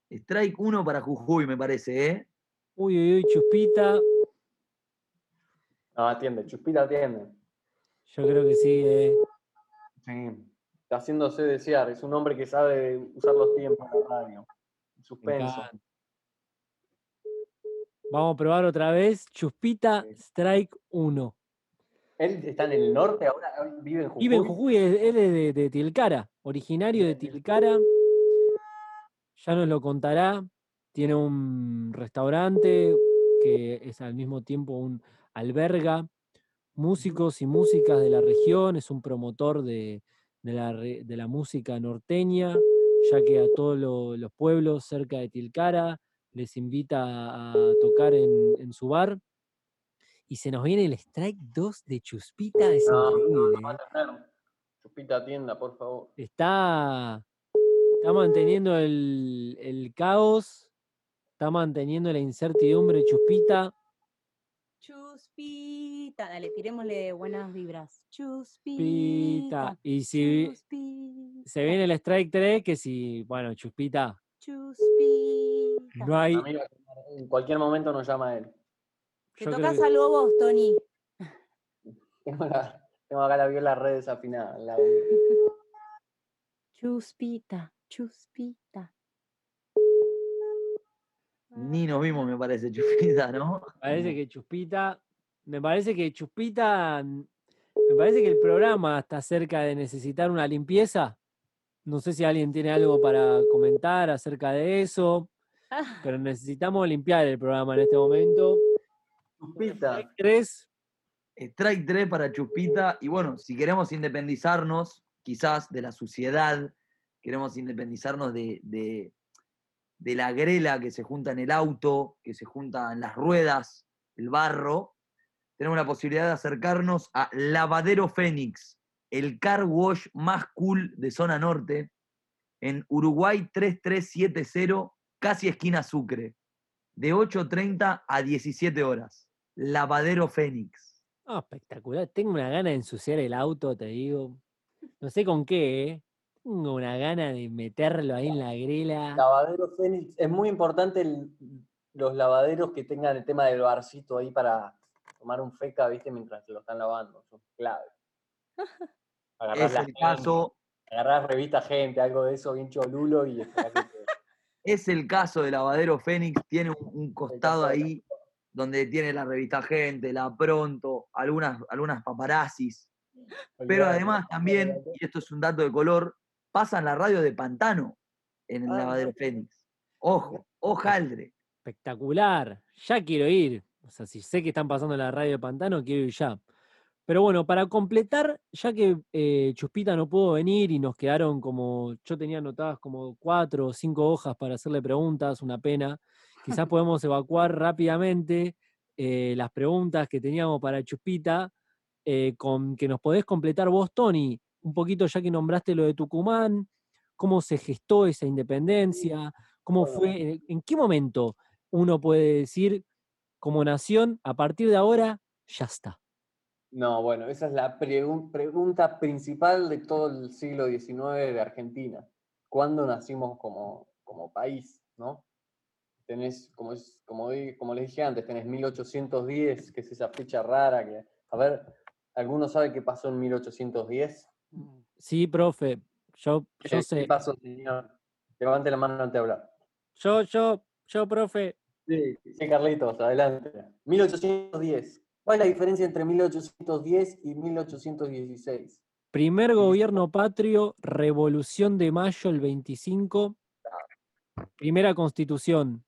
Strike 1 para Jujuy, me parece, ¿eh? Uy, uy, uy, Chuspita. No, atiende, Chuspita atiende. Yo creo que sí, ¿eh? Sí. Está haciéndose desear. Es un hombre que sabe usar los tiempos en la radio. Suspenso. Vamos a probar otra vez. Chuspita Strike 1. Él está en el norte ahora, vive en Jujuy. Vive en Jujuy, él es de Tilcara, originario de Tilcara ya nos lo contará. Tiene un restaurante que es al mismo tiempo un alberga músicos y músicas de la región, es un promotor de, la, música norteña, ya que a todos los pueblos cerca de Tilcara les invita a tocar en, su bar. Y se nos viene el Strike 2 de Chuspita, es increíble. ¿eh? Chuspita tienda, por favor. Está Está manteniendo el, caos, está manteniendo la incertidumbre, Chuspita. Chuspita, dale, tirémosle buenas vibras. Chuspita. Y si se viene el strike 3, que si, bueno, Chuspita. Chuspita. No hay. en cualquier momento nos llama él. Te tocas algo vos, Tony. Tengo, acá la viola red desafinada. Chuspita. Chuspita. Ni nos vimos, me parece, Chuspita, ¿no? Parece que Chuspita. Me parece que Chuspita. Me parece que el programa está cerca de necesitar una limpieza. No sé si alguien tiene algo para comentar acerca de eso. pero necesitamos limpiar el programa en este momento. Chupita. Tres. Strike 3 para Chupita. Y bueno, si queremos independizarnos, quizás de la suciedad, queremos independizarnos de, de, de la grela que se junta en el auto, que se junta en las ruedas, el barro, tenemos la posibilidad de acercarnos a Lavadero Fénix, el car wash más cool de zona norte, en Uruguay 3370, casi esquina Sucre, de 8.30 a 17 horas. Lavadero Fénix. Ah, espectacular. Tengo una gana de ensuciar el auto, te digo. No sé con qué, ¿eh? Tengo una gana de meterlo ahí en la grela. Lavadero Fénix. Es muy importante los lavaderos que tengan el tema del barcito ahí para tomar un feca, ¿viste? Mientras lo están lavando. Son clave. es el caso. Agarrás revista gente, algo de eso bien cholulo y Es el caso de Lavadero Fénix, tiene un, costado ahí donde tiene la revista Gente, la Pronto, algunas, algunas paparazzis. Pero además también, y esto es un dato de color, pasan la radio de Pantano en el Lavadero Fénix. Ojo, ojaldre. Espectacular. Ya quiero ir. O sea, si sé que están pasando la radio de Pantano, quiero ir ya. Pero bueno, para completar, ya que eh, Chuspita no pudo venir y nos quedaron como, yo tenía anotadas como cuatro o cinco hojas para hacerle preguntas, una pena, quizás podemos evacuar rápidamente eh, las preguntas que teníamos para Chuspita, eh, con que nos podés completar vos, Tony, un poquito ya que nombraste lo de Tucumán, cómo se gestó esa independencia, cómo fue, en qué momento uno puede decir como nación, a partir de ahora, ya está. No, bueno, esa es la pregunta principal de todo el siglo XIX de Argentina. ¿Cuándo nacimos como, como país? ¿no? Tenés, como, es, como, como les dije antes, tenés 1810, que es esa fecha rara que, a ver, ¿alguno sabe qué pasó en 1810? Sí, profe, yo, yo sé. ¿Qué pasó, señor? Levante la mano antes de hablar. Yo, yo, yo, profe, Sí, sí, Carlitos, adelante. 1810. ¿Cuál es la diferencia entre 1810 y 1816? Primer gobierno patrio, Revolución de Mayo el 25. Primera constitución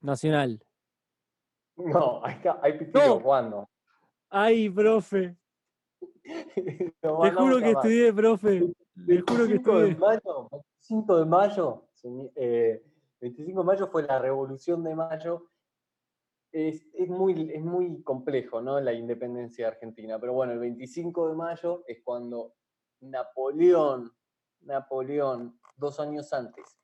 nacional. No, hay, hay pitido ¿cuándo? Ay, profe. Te juro que estudié, profe. Te juro que estudié. De mayo, 5 de mayo, eh, 25 de mayo fue la Revolución de Mayo. Es, muy, es muy complejo, ¿no? La independencia de Argentina. Pero bueno, el 25 de mayo es cuando Napoleón, Napoleón, dos años antes,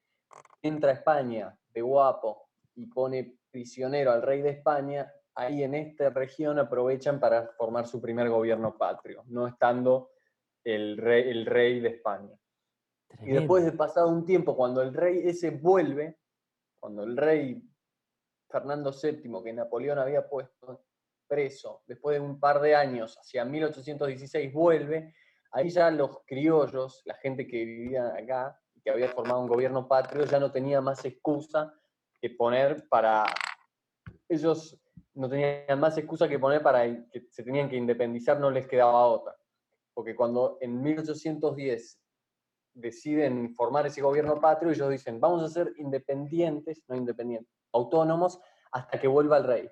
entra a España de guapo y pone prisionero al rey de España. Ahí en esta región aprovechan para formar su primer gobierno patrio, no estando el rey, el rey de España. Y después de pasado un tiempo, cuando el rey ese vuelve, cuando el rey Fernando VII, que Napoleón había puesto preso, después de un par de años, hacia 1816, vuelve, ahí ya los criollos, la gente que vivía acá, que había formado un gobierno patrio, ya no tenía más excusa que poner para... Ellos no tenían más excusa que poner para que se tenían que independizar, no les quedaba otra. Porque cuando en 1810 deciden formar ese gobierno patrio, ellos dicen, vamos a ser independientes, no independientes, autónomos, hasta que vuelva el rey.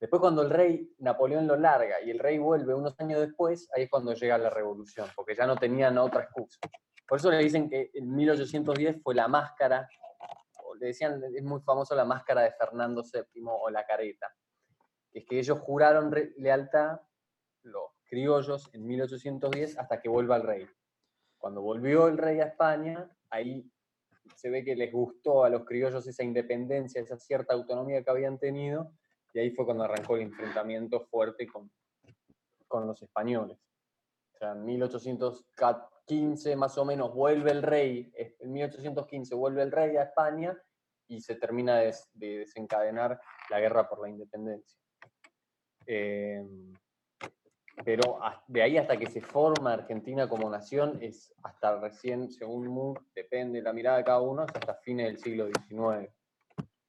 Después cuando el rey, Napoleón lo larga y el rey vuelve unos años después, ahí es cuando llega la revolución, porque ya no tenían otra excusa. Por eso le dicen que en 1810 fue la máscara, le decían, es muy famoso la máscara de Fernando VII o la careta, que es que ellos juraron lealtad, los criollos, en 1810 hasta que vuelva el rey. Cuando volvió el rey a España, ahí se ve que les gustó a los criollos esa independencia, esa cierta autonomía que habían tenido, y ahí fue cuando arrancó el enfrentamiento fuerte con, con los españoles. O sea, en 1815 más o menos vuelve el rey, en 1815 vuelve el rey a España y se termina de, desencadenar la guerra por la independencia. Eh, pero de ahí hasta que se forma Argentina como nación es hasta recién, según Moore, depende de la mirada de cada uno, hasta fines del siglo XIX.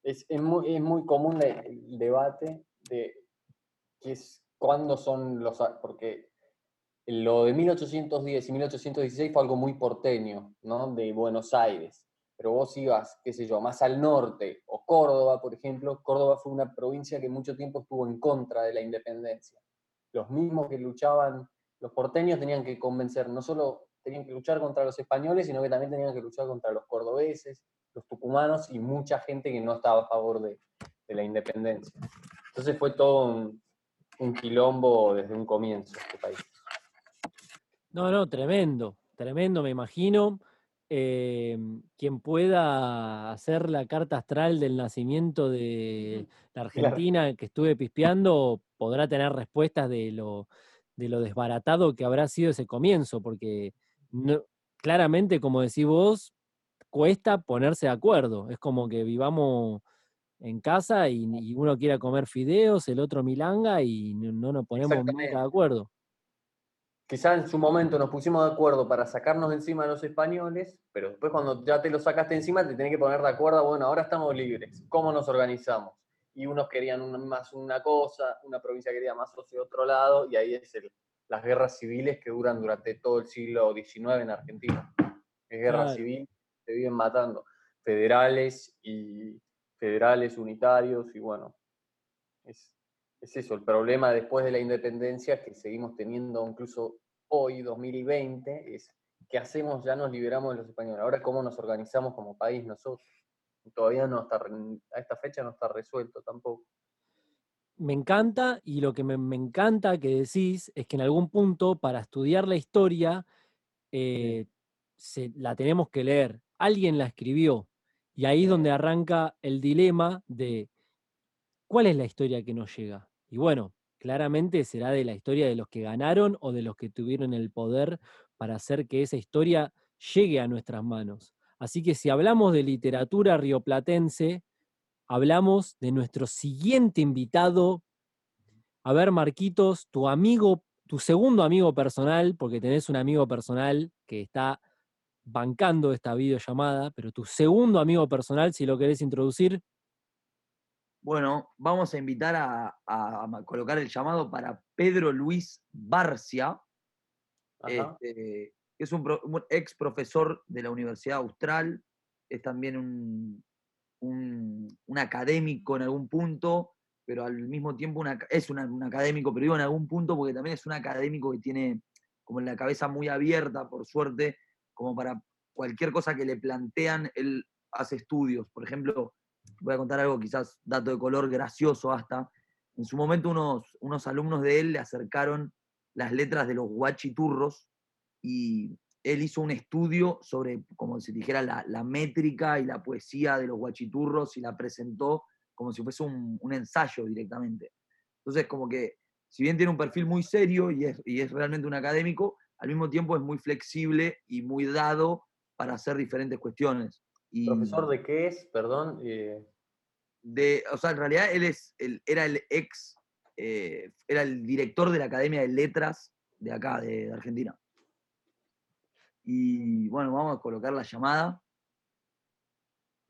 Es, es, muy, es muy, común el debate de qué es, cuándo son los... porque lo de 1810 y 1816 fue algo muy porteño, ¿no? De Buenos Aires. Pero vos ibas, qué sé yo, más al norte, o Córdoba, por ejemplo, Córdoba fue una provincia que mucho tiempo estuvo en contra de la independencia. Los mismos que luchaban, los porteños tenían que convencer, no solo tenían que luchar contra los españoles, sino que también tenían que luchar contra los cordobeses, los tucumanos y mucha gente que no estaba a favor de, la independencia. Entonces fue todo un, un quilombo desde un comienzo este país. No, no, tremendo, tremendo, me imagino. Em, quien pueda hacer la carta astral del nacimiento de la Argentina que estuve pispeando podrá tener respuestas de lo, de lo desbaratado que habrá sido ese comienzo, porque claramente, como decís vos, cuesta ponerse de acuerdo. Es como que vivamos en casa y, uno quiera comer fideos, el otro milanga y no, nos ponemos nunca de acuerdo quizá en su momento nos pusimos de acuerdo para sacarnos encima a los españoles, pero después cuando ya te lo sacaste encima te tenés que poner de acuerdo, bueno, ahora estamos libres, ¿cómo nos organizamos? Y unos querían más una cosa, una provincia quería más hacia otro lado, y ahí es las guerras civiles que duran durante todo el siglo XIX en Argentina. Es guerra civil, se viven matando federales y federales unitarios, y bueno, es, es eso, el problema después de la independencia que seguimos teniendo incluso hoy, 2020, es qué hacemos, ya nos liberamos de los españoles, ahora cómo nos organizamos como país nosotros. Todavía no está, a esta fecha no está resuelto tampoco. Me encanta, y lo que me, encanta que decís es que en algún punto, para estudiar la historia, eh, se, la tenemos que leer. Alguien la escribió, y ahí es donde arranca el dilema de cuál es la historia que nos llega. Y bueno, claramente será de la historia de los que ganaron o de los que tuvieron el poder para hacer que esa historia llegue a nuestras manos. Así que si hablamos de literatura rioplatense, hablamos de nuestro siguiente invitado. A ver, Marquitos, tu amigo, tu segundo amigo personal, porque tenés un amigo personal que está bancando esta videollamada, pero tu segundo amigo personal, si lo querés introducir. Bueno, vamos a invitar a, colocar el llamado para Pedro Luis Barcia, este, que es un, ex profesor de la Universidad Austral, es también un, un, académico en algún punto, pero al mismo tiempo es un académico, pero digo en algún punto porque también es un académico que tiene como la cabeza muy abierta, por suerte, como para cualquier cosa que le plantean, él hace estudios. Por ejemplo, voy a contar algo quizás dato de color gracioso hasta. En su momento unos, unos alumnos de él le acercaron las letras de los guachiturros y él hizo un estudio sobre, como si dijera, la, métrica y la poesía de los guachiturros y la presentó como si fuese un, ensayo directamente. Entonces, como que, si bien tiene un perfil muy serio y es, y es realmente un académico, al mismo tiempo es muy flexible y muy dado para hacer diferentes cuestiones. ¿Profesor de qué es? Perdón. Eh. De, o sea, en realidad él es, era el ex, eh, era el director de la Academia de Letras de acá, de, Argentina. Y bueno, vamos a colocar la llamada.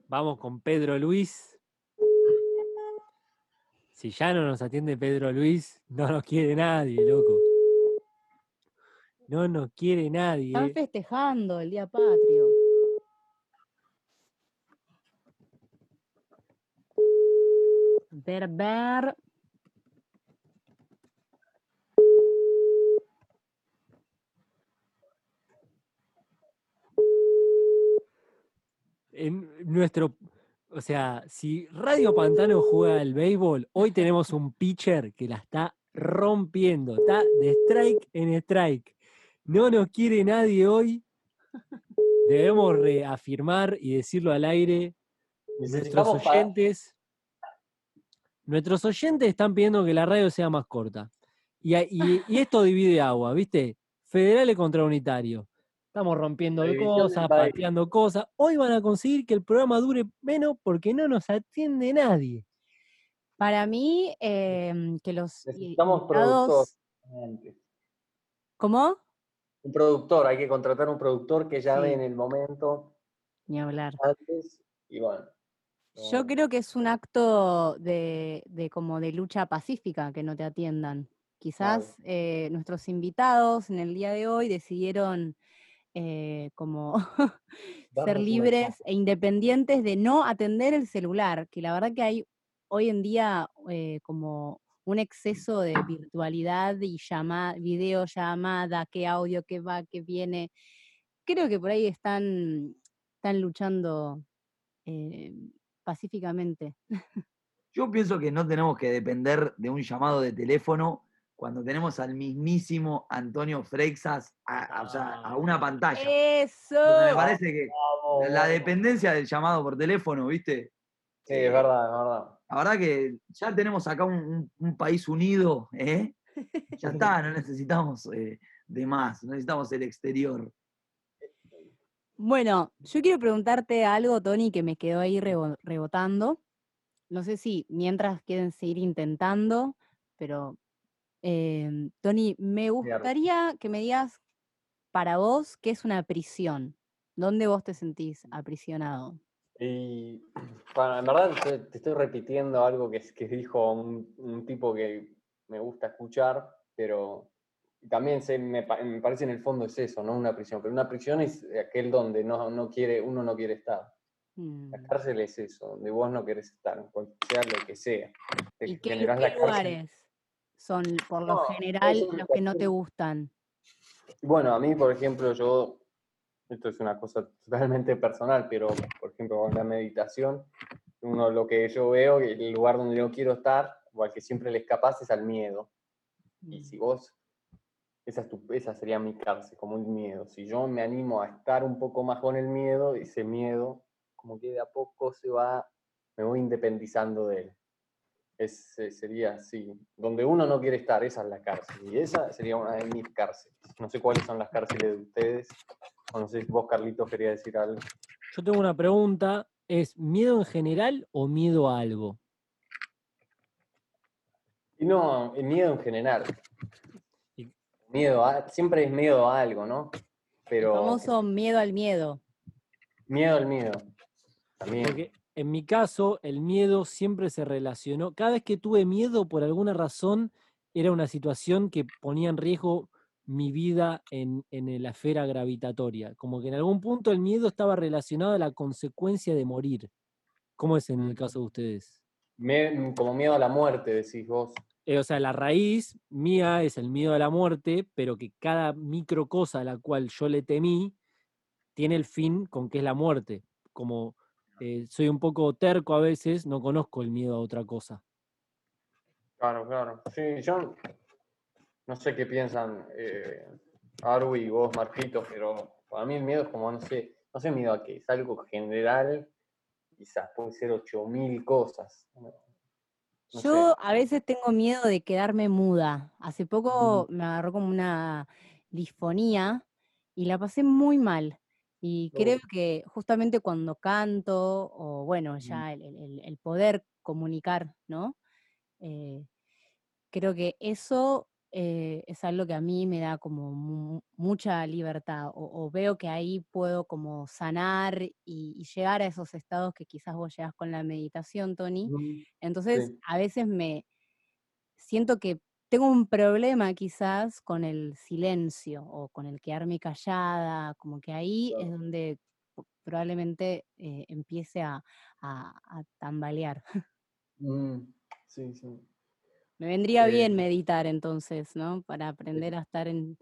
Vamos con Pedro Luis. Si ya no nos atiende Pedro Luis, no nos quiere nadie, loco. No nos quiere nadie. Están festejando el Día Patrio. Ver, ver. En nuestro, o sea, si Radio Pantano juega al béisbol, hoy tenemos un pitcher que la está rompiendo, está de strike en strike. No nos quiere nadie hoy. Debemos reafirmar y decirlo al aire. Nuestros oyentes. Nuestros oyentes están pidiendo que la radio sea más corta. Y, esto divide agua, ¿viste? Federales contra unitario. Estamos rompiendo cosas, pateando cosas. Hoy van a conseguir que el programa dure menos porque no nos atiende nadie. Para mí, em, que los. Necesitamos productor. ¿Cómo? Un productor, hay que contratar un productor que llame en el momento. Ni hablar. Antes, y bueno. Yo creo que es un acto de, como de lucha pacífica que no te atiendan. Quizás eh, nuestros invitados en el día de hoy decidieron eh, como ser libres e independientes de no atender el celular, que la verdad que hay hoy en día eh, como un exceso de virtualidad y llamada, videollamada, qué audio, qué va, qué viene. Creo que por ahí están, están luchando eh, pacíficamente. Yo pienso que no tenemos que depender de un llamado de teléfono cuando tenemos al mismísimo Antonio Freixas a, a una pantalla. Eso. Me parece que la dependencia del llamado por teléfono, ¿viste? Sí, es verdad, es verdad. La verdad que ya tenemos acá un, país unido, ¿eh? Ya está, no necesitamos eh, de más, necesitamos el exterior. Bueno, yo quiero preguntarte algo, Tony, que me quedó ahí rebotando. No sé si mientras quieren seguir intentando, pero em, Tony, me gustaría que me digas para vos qué es una prisión. ¿Dónde vos te sentís aprisionado? Y bueno, en verdad te, estoy repitiendo algo que, que dijo un, tipo que me gusta escuchar, pero también se, me, parece en el fondo es eso, no una prisión, pero una prisión es aquel donde no, no quiere, uno no quiere estar. La mm. cárcel es eso, donde vos no querés estar, sea lo que sea. ¿Y qué, lugares son, por lo general, los que no te gustan? Bueno, a mí, por ejemplo, yo, esto es una cosa totalmente personal, pero, por ejemplo, con la meditación, uno lo que yo veo, el lugar donde yo quiero estar, o al que siempre le escapas, es al miedo. Y mm. si vos esa, esa sería mi cárcel, como un miedo. Si yo me animo a estar un poco más con el miedo, ese miedo como que de a poco se va, me voy independizando de él. Es, eh, sería así. Donde uno no quiere estar, esa es la cárcel. Y esa sería una de mis cárceles. No sé cuáles son las cárceles de ustedes. no sé si vos, Carlitos, quería decir algo. Yo tengo una pregunta. ¿Es miedo en general o miedo a algo? Y no, miedo en general. Miedo, siempre es miedo a algo, ¿no? Pero... El famoso miedo al miedo. Miedo al miedo. Porque en mi caso, el miedo siempre se relacionó. Cada vez que tuve miedo, por alguna razón, era una situación que ponía en riesgo mi vida en, la esfera gravitatoria. Como que en algún punto el miedo estaba relacionado a la consecuencia de morir. ¿Cómo es en el caso de ustedes? como miedo a la muerte, decís vos. Eh, o sea, la raíz mía es el miedo a la muerte, pero que cada micro cosa a la cual yo le temí tiene el fin con que es la muerte. Como eh, soy un poco terco a veces, no conozco el miedo a otra cosa. Claro, claro. Sí, yo no sé qué piensan eh, Arwi y vos, Marquito, pero para mí el miedo es como, no sé, no sé miedo a qué, es algo general, quizás puede ser 8000 cosas. Yo a veces tengo miedo de quedarme muda. Hace poco me agarró como una disfonía y la pasé muy mal. Y creo que justamente cuando canto, o bueno, ya el, poder comunicar, ¿no? Eh, creo que eso eh, es algo que a mí me da como mucha libertad, o, veo que ahí puedo como sanar y, llegar a esos estados que quizás vos llegas con la meditación, Tony. Entonces, a veces me siento que tengo un problema quizás con el silencio o con el quedarme callada, como que ahí es donde probablemente eh, empiece a, tambalear. Mm, sí, sí. Me vendría bien meditar entonces, ¿no? Para aprender a estar en,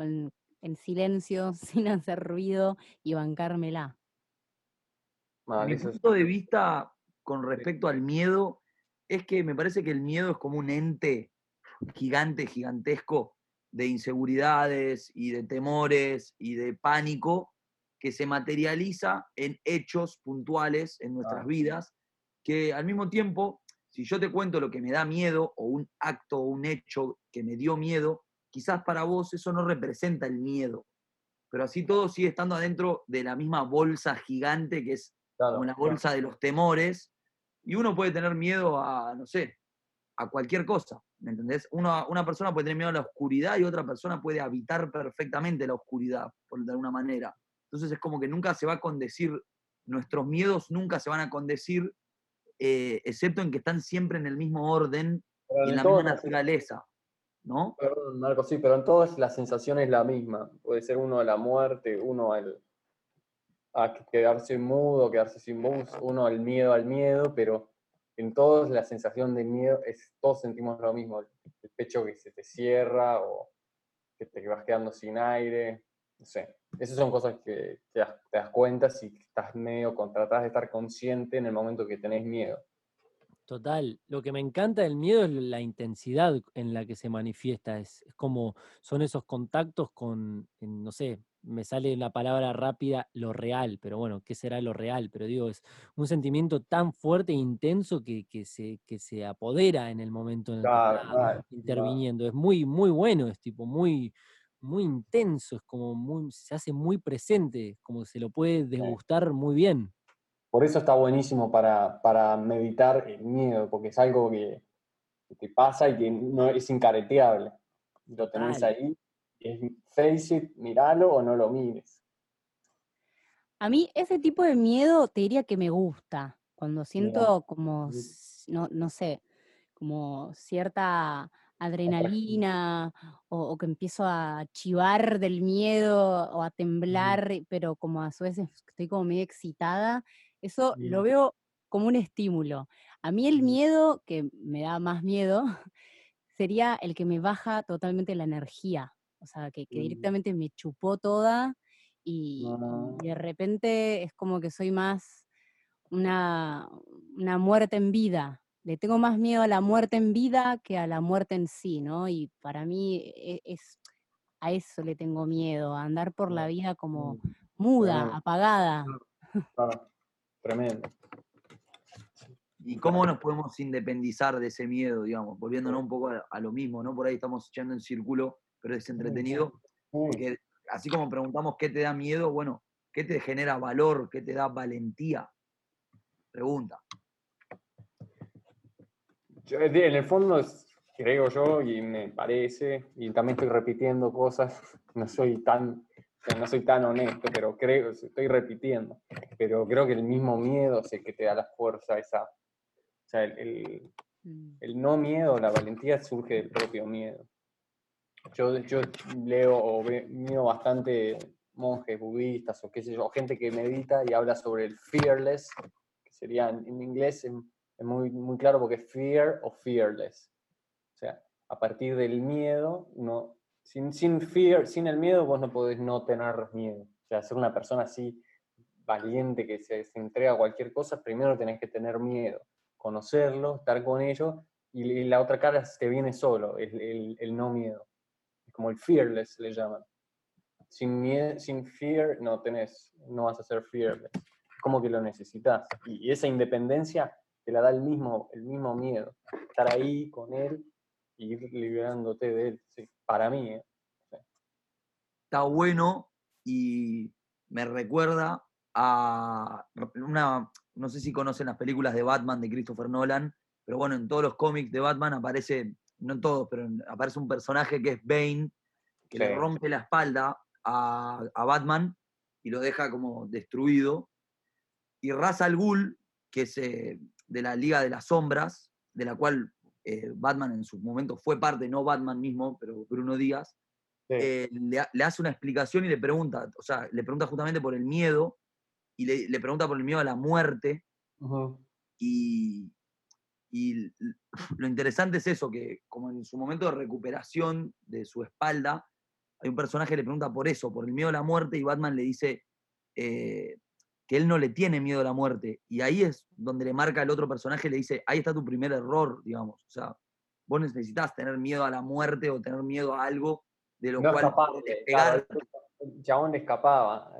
en silencio, sin hacer ruido y bancármela. Mi punto de vista con respecto al miedo es que me parece que el miedo es como un ente gigante, gigantesco de inseguridades y de temores y de pánico que se materializa en hechos puntuales en nuestras vidas, que al mismo tiempo, si yo te cuento lo que me da miedo o un acto o un hecho que me dio miedo, quizás para vos eso no representa el miedo, pero así todo sigue estando adentro de la misma bolsa gigante que es una bolsa de los temores, y uno puede tener miedo a, no sé, a cualquier cosa. ¿Me entendés? Una, una persona puede tener miedo a la oscuridad y otra persona puede habitar perfectamente la oscuridad, por de alguna manera. Entonces es como que nunca se va a condecir, nuestros miedos nunca se van a condecir, eh, excepto en que están siempre en el mismo orden y en la misma naturaleza. ¿No? Perdón, Marco, sí, pero en todas la sensación es la misma. Puede ser uno a la muerte, uno al, a quedarse mudo, quedarse sin voz, uno el miedo al miedo, pero en todos la sensación de miedo es, todos sentimos lo mismo, el, pecho que se te cierra o que te vas quedando sin aire, no sé, esas son cosas que te das, cuenta si estás medio, tratás de estar consciente en el momento que tenés miedo. Total, lo que me encanta del miedo es la intensidad en la que se manifiesta, es, es como son esos contactos con, no sé, me sale la palabra rápida lo real, pero bueno, ¿qué será lo real? Pero digo, es un sentimiento tan fuerte e intenso que, se, que se apodera en el momento en el que está interviniendo. Es muy, muy bueno, es tipo muy, muy intenso, es como muy, se hace muy presente, como se lo puede degustar muy bien. Por eso está buenísimo para, para meditar el miedo, porque es algo que, te pasa y que no es incareteable. Lo tenés ahí es face it, miralo o no lo mires. A mí ese tipo de miedo te diría que me gusta, cuando siento como, no, no sé, como cierta adrenalina o, que empiezo a chivar del miedo o a temblar, pero como a su vez estoy como medio excitada, eso lo veo como un estímulo. A mí el miedo, que me da más miedo, sería el que me baja totalmente la energía o sea, que, directamente me chupó toda y, de repente es como que soy más una, una muerte en vida. Le tengo más miedo a la muerte en vida que a la muerte en sí, ¿no? Y para mí e, es, a eso le tengo miedo, a andar por la vida como mm. muda, apagada. Tremendo. ¿Y cómo nos podemos independizar de ese miedo, digamos? Volviéndonos un poco a, a, lo mismo, ¿no? Por ahí estamos echando en círculo pero es entretenido. Porque así como preguntamos qué te da miedo, bueno, ¿qué te genera valor? ¿Qué te da valentía? Pregunta. En el fondo creo yo y me parece, y también estoy repitiendo cosas, no soy tan, no soy tan honesto, pero creo, estoy repitiendo, pero creo que el mismo miedo es el que te da la fuerza esa, o sea, el, mm. el no miedo, la valentía surge del propio miedo. Yo, yo leo o veo bastante monjes budistas o qué sé yo, gente que medita y habla sobre el fearless, que sería en, inglés es, muy, muy claro porque es fear o fearless. O sea, a partir del miedo, uno, sin, sin fear, sin el miedo, vos no podés no tener miedo. O sea, ser una persona así valiente que se, entrega a cualquier cosa, primero tenés que tener miedo, conocerlo, estar con ello, y, la otra cara te viene solo, el, el no miedo como el fearless le llaman. Sin, miedo, sin fear no tenés, no vas a ser fearless. Como que lo necesitas. Y, esa independencia te la da el mismo, el mismo miedo. Estar ahí con él y ir liberándote de él. para mí. ¿eh? Está bueno y me recuerda a una, no sé si conocen las películas de Batman de Christopher Nolan, pero bueno, en todos los cómics de Batman aparece no en todos, pero aparece un personaje que es Bane, que le rompe la espalda a, Batman y lo deja como destruido. Y Ra's al Ghul, que es eh, de la Liga de las Sombras, de la cual eh, Batman en su momento fue parte, no Batman mismo, pero Bruno Díaz, eh, le, hace una explicación y le pregunta, o sea, le pregunta justamente por el miedo y le, pregunta por el miedo a la muerte. y, y lo interesante es eso, que como en su momento de recuperación de su espalda, hay un personaje que le pregunta por eso, por el miedo a la muerte, y Batman le dice eh, que él no le tiene miedo a la muerte. Y ahí es donde le marca el otro personaje, le dice, ahí está tu primer error, digamos. O sea, vos necesitas tener miedo a la muerte o tener miedo a algo de lo cual despegar. el chabón escapaba.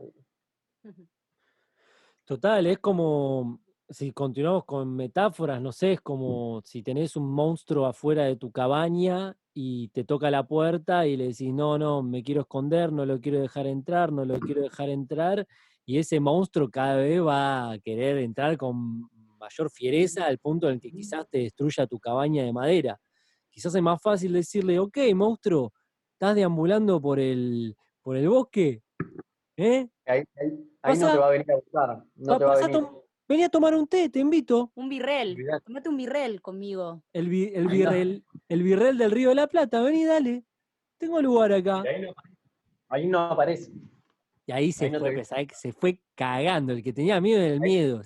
Total, es como si continuamos con metáforas, no sé, es como si tenés un monstruo afuera de tu cabaña y te toca la puerta y le decís, no, no, me quiero esconder, no lo quiero dejar entrar, no lo quiero dejar entrar, y ese monstruo cada vez va a querer entrar con mayor fiereza al punto en el que quizás te destruya tu cabaña de madera. Quizás es más fácil decirle, ok, monstruo, estás deambulando por el, por el bosque, ¿eh? Ahí, no te va a venir a buscar. No te va a venir. Vení a tomar un té, te invito. Un birrel. Tomate un birrel conmigo. El, el birrel, el birrel del Río de la Plata. Vení, dale. Tengo lugar acá. Ahí no, aparece. Y ahí se fue, se fue cagando. El que tenía miedo era el miedo.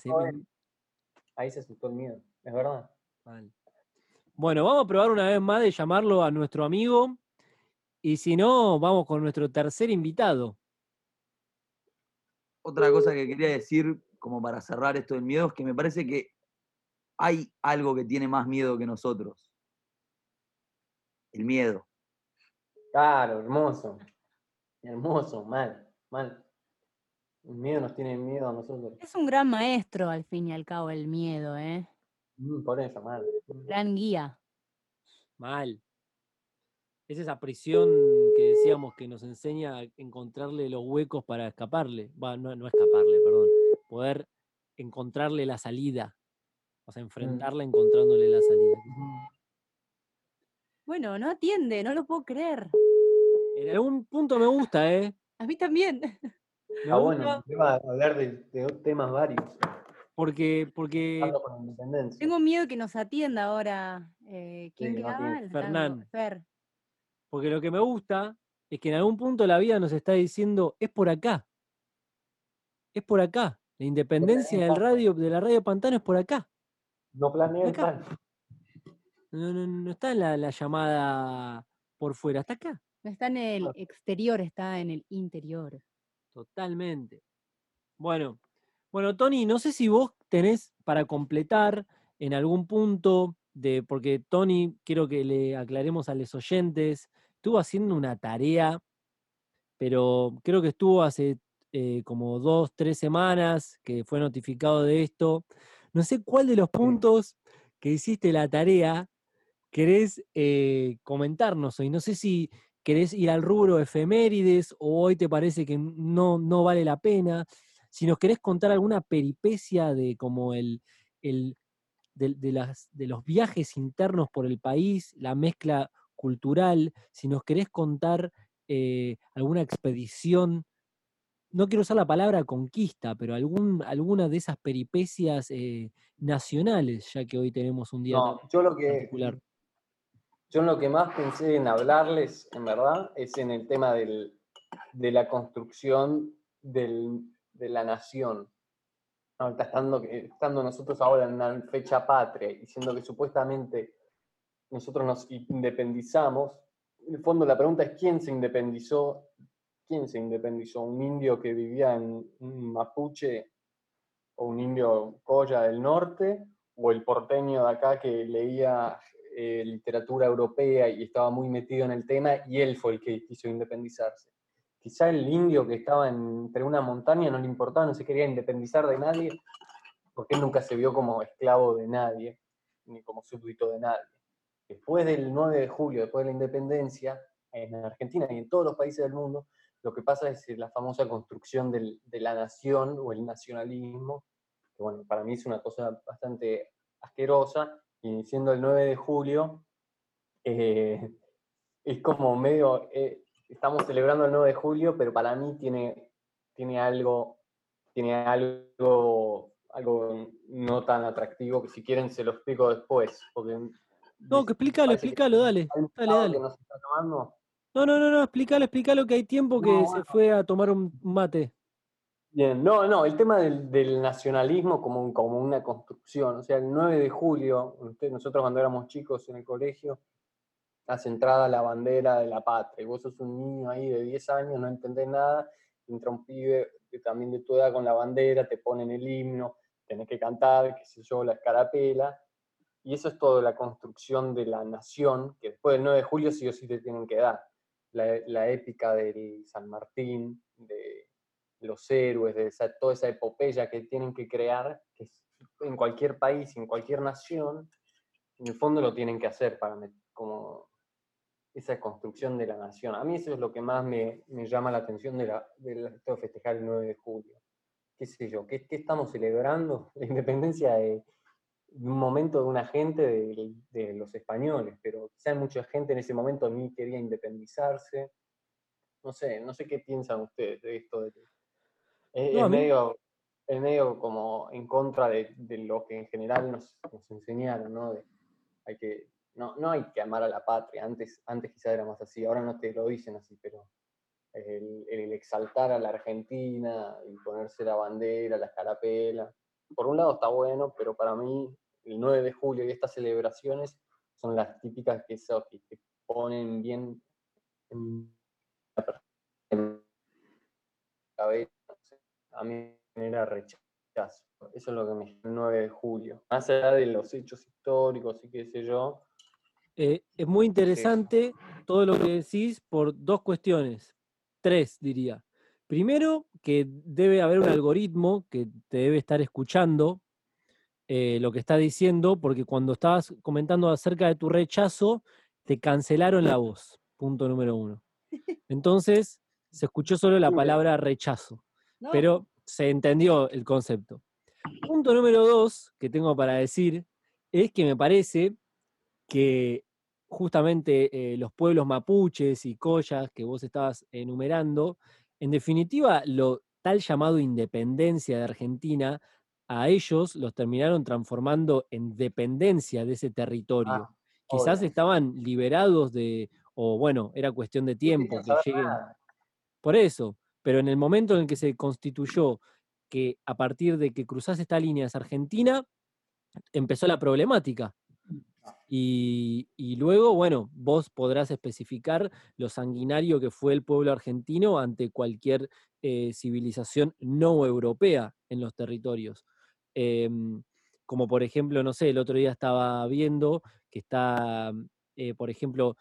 Ahí se asustó el miedo, es verdad. Bueno, vamos a probar una vez más de llamarlo a nuestro amigo. Y si no, vamos con nuestro tercer invitado. Otra cosa que quería decir, como para cerrar esto del miedo, es que me parece que hay algo que tiene más miedo que nosotros. El miedo. Claro, hermoso. Hermoso, mal, mal. El miedo nos tiene miedo a nosotros. Es un gran maestro, al fin y al cabo, el miedo, ¿eh? Mm, por eso, mal. Gran guía. Mal. Es esa prisión que decíamos que nos enseña a encontrarle los huecos para escaparle. Bueno, no, escaparle, perdón. Poder encontrarle la salida. O sea, mm. enfrentarla encontrándole la salida. Bueno, no atiende, no lo puedo creer. En algún punto me gusta, ¿eh? A mí también. ah, bueno, a hablar de, temas varios. Porque, porque tengo miedo que nos atienda ahora. Eh, ¿Quién quedaba? Fernán. Porque lo que me gusta es que en algún punto la vida nos está diciendo, es por acá. Es por acá. La independencia del radio, de la radio Pantano es por acá. No planea No, no, no está en la, llamada por fuera, está acá. No está en el exterior, está en el interior. Totalmente. Bueno, bueno, Tony, no sé si vos tenés para completar en algún punto de, porque Tony, quiero que le aclaremos a los oyentes, estuvo haciendo una tarea, pero creo que estuvo hace eh, como dos, tres semanas que fue notificado de esto. No sé cuál de los puntos que hiciste la tarea querés eh, comentarnos hoy. No sé si querés ir al rubro efemérides o hoy te parece que no, no vale la pena. Si nos querés contar alguna peripecia de como el, el de, las, de los viajes internos por el país, la mezcla cultural, si nos querés contar eh, alguna expedición, no quiero usar la palabra conquista, pero algún, alguna de esas peripecias eh, nacionales, ya que hoy tenemos un día no, yo lo que, particular. Yo lo que más pensé en hablarles, en verdad, es en el tema de la construcción de la nación. estando, estando nosotros ahora en una fecha patria, diciendo que supuestamente nosotros nos independizamos, en el fondo la pregunta es quién se independizó, quién se independizó, un indio que vivía en un mapuche o un indio colla del norte, o el porteño de acá que leía eh, literatura europea y estaba muy metido en el tema, y él fue el que quiso independizarse. Quizá el indio que estaba entre una montaña no le importaba, no se quería independizar de nadie, porque él nunca se vio como esclavo de nadie, ni como súbdito de nadie. Después del 9 de julio, después de la independencia, en Argentina y en todos los países del mundo, lo que pasa es la famosa construcción de la nación o el nacionalismo, que bueno, para mí es una cosa bastante asquerosa, y siendo el 9 de julio, eh, es como medio, eh, estamos celebrando el 9 de julio, pero para mí tiene, tiene algo, tiene algo, algo no tan atractivo, que si quieren se lo explico después, porque no, que explícalo, explícalo, dale. Dale, dale. No, no, no, no, explícalo, explícalo que hay tiempo que se fue a tomar un mate. Bien, no, no, el tema del, nacionalismo como, como una construcción, o sea, el 9 de julio, nosotros cuando éramos chicos en el colegio, hace entrada la bandera de la patria, y vos sos un niño ahí de 10 años, no entendés nada, entra un pibe también de tu edad con la bandera, te ponen el himno, tenés que cantar, qué sé yo, la escarapela, y eso es todo la construcción de la nación, que después del 9 de julio sí o sí te tienen que dar. La, épica del San Martín, de los héroes, de toda esa epopeya que tienen que crear, que en cualquier país, en cualquier nación, en el fondo lo tienen que hacer para como esa construcción de la nación. A mí eso es lo que más me, llama la atención de, la, festejar el 9 de julio. ¿Qué sé yo? ¿Qué, qué estamos celebrando? La independencia de un momento de una gente de, los españoles, pero quizá mucha gente en ese momento ni quería independizarse. No sé, no sé qué piensan ustedes de esto. Es, medio, es medio como en contra de, lo que en general nos, enseñaron, ¿no? hay que, no, no hay que amar a la patria, antes, antes quizá era más así, ahora no te lo dicen así, pero el, exaltar a la Argentina y ponerse la bandera, la escarapela. Por un lado está bueno, pero para mí el 9 de julio y estas celebraciones son las típicas que, que te ponen bien en la cabeza. A mí me era rechazo. Eso es lo que me el 9 de julio. Más allá de los hechos históricos y qué sé yo. Eh, es muy interesante todo lo que decís por dos cuestiones. Tres, diría. Primero, que debe haber un algoritmo que te debe estar escuchando eh, lo que está diciendo, porque cuando estabas comentando acerca de tu rechazo, te cancelaron la voz. Punto número uno. Entonces, se escuchó solo la palabra rechazo, pero se entendió el concepto. Punto número dos que tengo para decir es que me parece que justamente eh, los pueblos mapuches y collas que vos estabas enumerando, en definitiva, lo tal llamado independencia de Argentina, a ellos los terminaron transformando en dependencia de ese territorio. Ah, Quizás estaban liberados de, o bueno, era cuestión de tiempo que lleguen. Por eso, pero en el momento en el que se constituyó que a partir de que cruzás esta línea es Argentina, empezó la problemática. Y, luego, bueno, vos podrás especificar lo sanguinario que fue el pueblo argentino ante cualquier eh, civilización no europea en los territorios. Em, como por ejemplo, no sé, el otro día estaba viendo que está, eh, por ejemplo,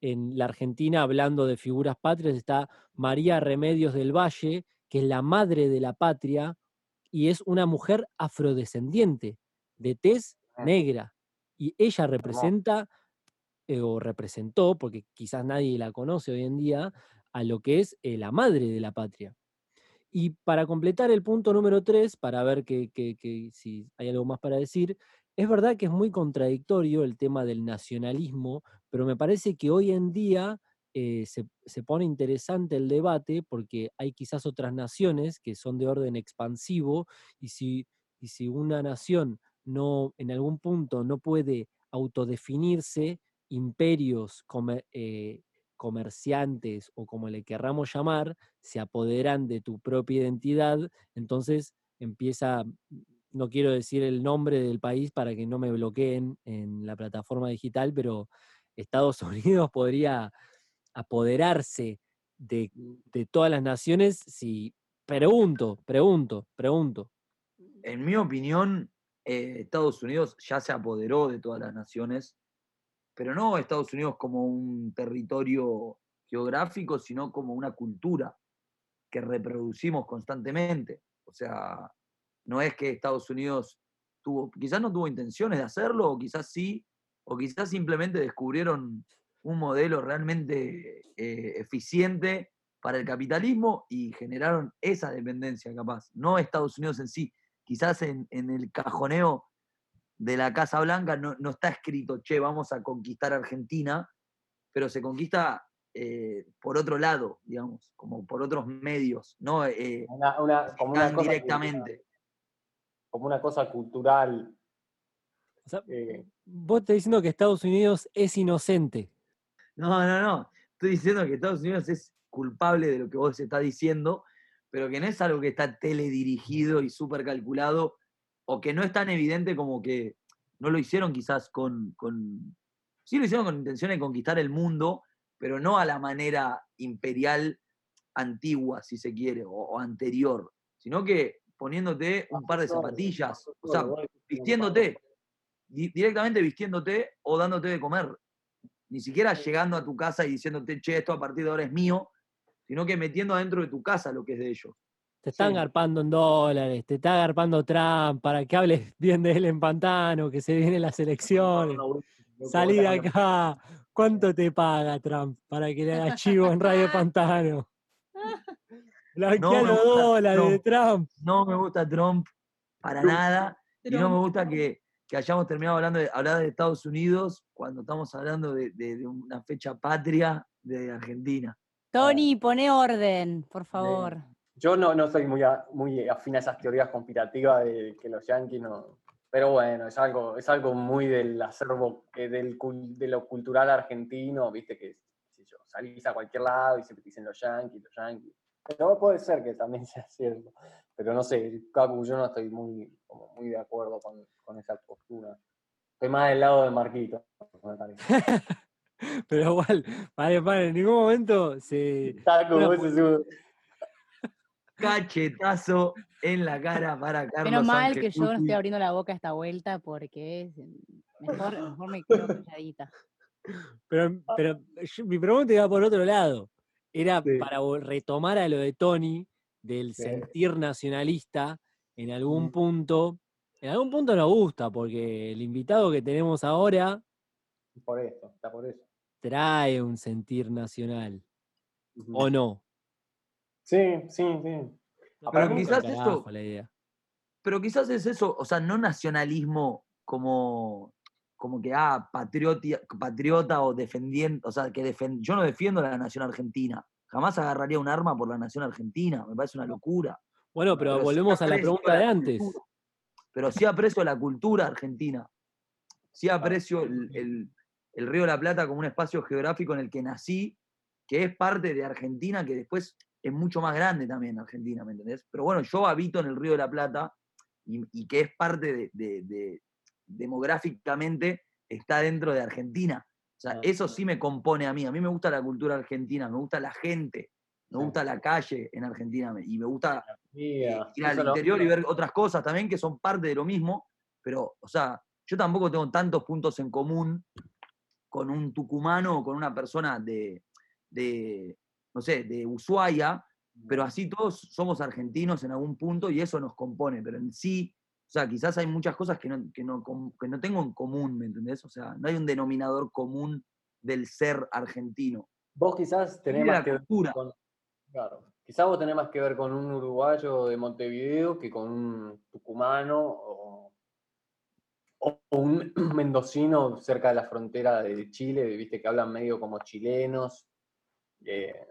en la Argentina, hablando de figuras patrias, está María Remedios del Valle, que es la madre de la patria y es una mujer afrodescendiente, de tez ah. negra. Y ella representa, eh, o representó, porque quizás nadie la conoce hoy en día, a lo que es eh, la madre de la patria. Y para completar el punto número tres, para ver que, si hay algo más para decir, es verdad que es muy contradictorio el tema del nacionalismo, pero me parece que hoy en día eh, se, pone interesante el debate porque hay quizás otras naciones que son de orden expansivo y si, y si una nación no, en algún punto no puede autodefinirse, imperios eh, comerciantes o como le querramos llamar, se apoderan de tu propia identidad, entonces empieza, no quiero decir el nombre del país para que no me bloqueen en la plataforma digital, pero Estados Unidos podría apoderarse de, todas las naciones si, pregunto, pregunto, pregunto. En mi opinión, eh, Estados Unidos ya se apoderó de todas las naciones pero no Estados Unidos como un territorio geográfico, sino como una cultura que reproducimos constantemente. O sea, no es que Estados Unidos tuvo, quizás no tuvo intenciones de hacerlo, o quizás sí, o quizás simplemente descubrieron un modelo realmente eh, eficiente para el capitalismo y generaron esa dependencia capaz, no Estados Unidos en sí. Quizás en, en el cajoneo de la Casa Blanca no, está escrito, che, vamos a conquistar Argentina, pero se conquista eh, por otro lado, digamos, como por otros medios, no eh, una, directamente. como una cosa cultural. Eh. vos te diciendo que Estados Unidos es inocente. No, no, no. Estoy diciendo que Estados Unidos es culpable de lo que vos estás diciendo, pero que no es algo que está teledirigido y súper calculado o que no es tan evidente como que no lo hicieron quizás con, con, sí lo hicieron con intención de conquistar el mundo, pero no a la manera imperial antigua, si se quiere, o, anterior, sino que poniéndote un par de zapatillas, o sea, vistiéndote, directamente vistiéndote o dándote de comer. Ni siquiera llegando a tu casa y diciéndote, che, esto a partir de ahora es mío, sino que metiendo adentro de tu casa lo que es de ellos. Te están garpando en dólares, te está garpando Trump para que hables bien de él en Pantano, que se vienen las elecciones. Salí de acá. ¿Cuánto te paga Trump para que le hagas chivo en Radio Pantano? Blanquea los dólares de Trump. No me gusta Trump para nada. Y no me gusta que, hayamos terminado hablando de, hablar de Estados Unidos cuando estamos hablando de, de una fecha patria de Argentina. Tony, pone orden, por favor. Yo no, no soy muy, muy afín a esas teorías conspirativas de que los yanquis no. Pero bueno, es algo, es algo muy del acervo, del, de lo cultural argentino, viste que yo, salís a cualquier lado y siempre te dicen los yankees, los yankees. Pero puede ser que también sea cierto. Pero no sé, Cacu, yo no estoy muy, muy de acuerdo con, con esa postura. Estoy más del lado de Marquito, me parece. Pero igual, vale, vale, en ningún momento se. Cachetazo en la cara para Carlos. Menos mal que yo no estoy abriendo la boca esta vuelta porque mejor, mejor me quedo calladita. Pero, pero mi pregunta iba por otro lado. Era para retomar a lo de Tony, del sentir nacionalista, en algún punto. En algún punto nos gusta, porque el invitado que tenemos ahora. Por eso, está por eso. Trae un sentir nacional. ¿O no? Sí, sí, sí. pero quizás esto. Pero quizás es eso, o sea, no nacionalismo como como que, ah, patriota, patriota o defendiendo, o sea, que yo no defiendo la nación argentina. Jamás agarraría un arma por la nación argentina, me parece una locura. Bueno, pero, volvemos a la pregunta de antes. pero sí aprecio la cultura argentina. Sí aprecio el, Río de la Plata como un espacio geográfico en el que nací, que es parte de Argentina, que después es mucho más grande también Argentina, ¿me entendés? Pero bueno, yo habito en el Río de la Plata y, que es parte de, demográficamente está dentro de Argentina. O sea, eso sí me compone a mí. A mí me gusta la cultura argentina, me gusta la gente, me gusta la calle en Argentina y me gusta ir al interior y ver otras cosas también que son parte de lo mismo. Pero, o sea, yo tampoco tengo tantos puntos en común con un tucumano o con una persona de, de no sé, de Ushuaia, pero así todos somos argentinos en algún punto y eso nos compone. Pero en sí, o sea, quizás hay muchas cosas que no, que no, tengo en común, ¿me entendés? O sea, no hay un denominador común del ser argentino. Vos quizás tenés más que ver con, claro, quizás vos tenés más que ver con un uruguayo de Montevideo que con un tucumano o, un mendocino cerca de la frontera de Chile, viste que hablan medio como chilenos. Eh,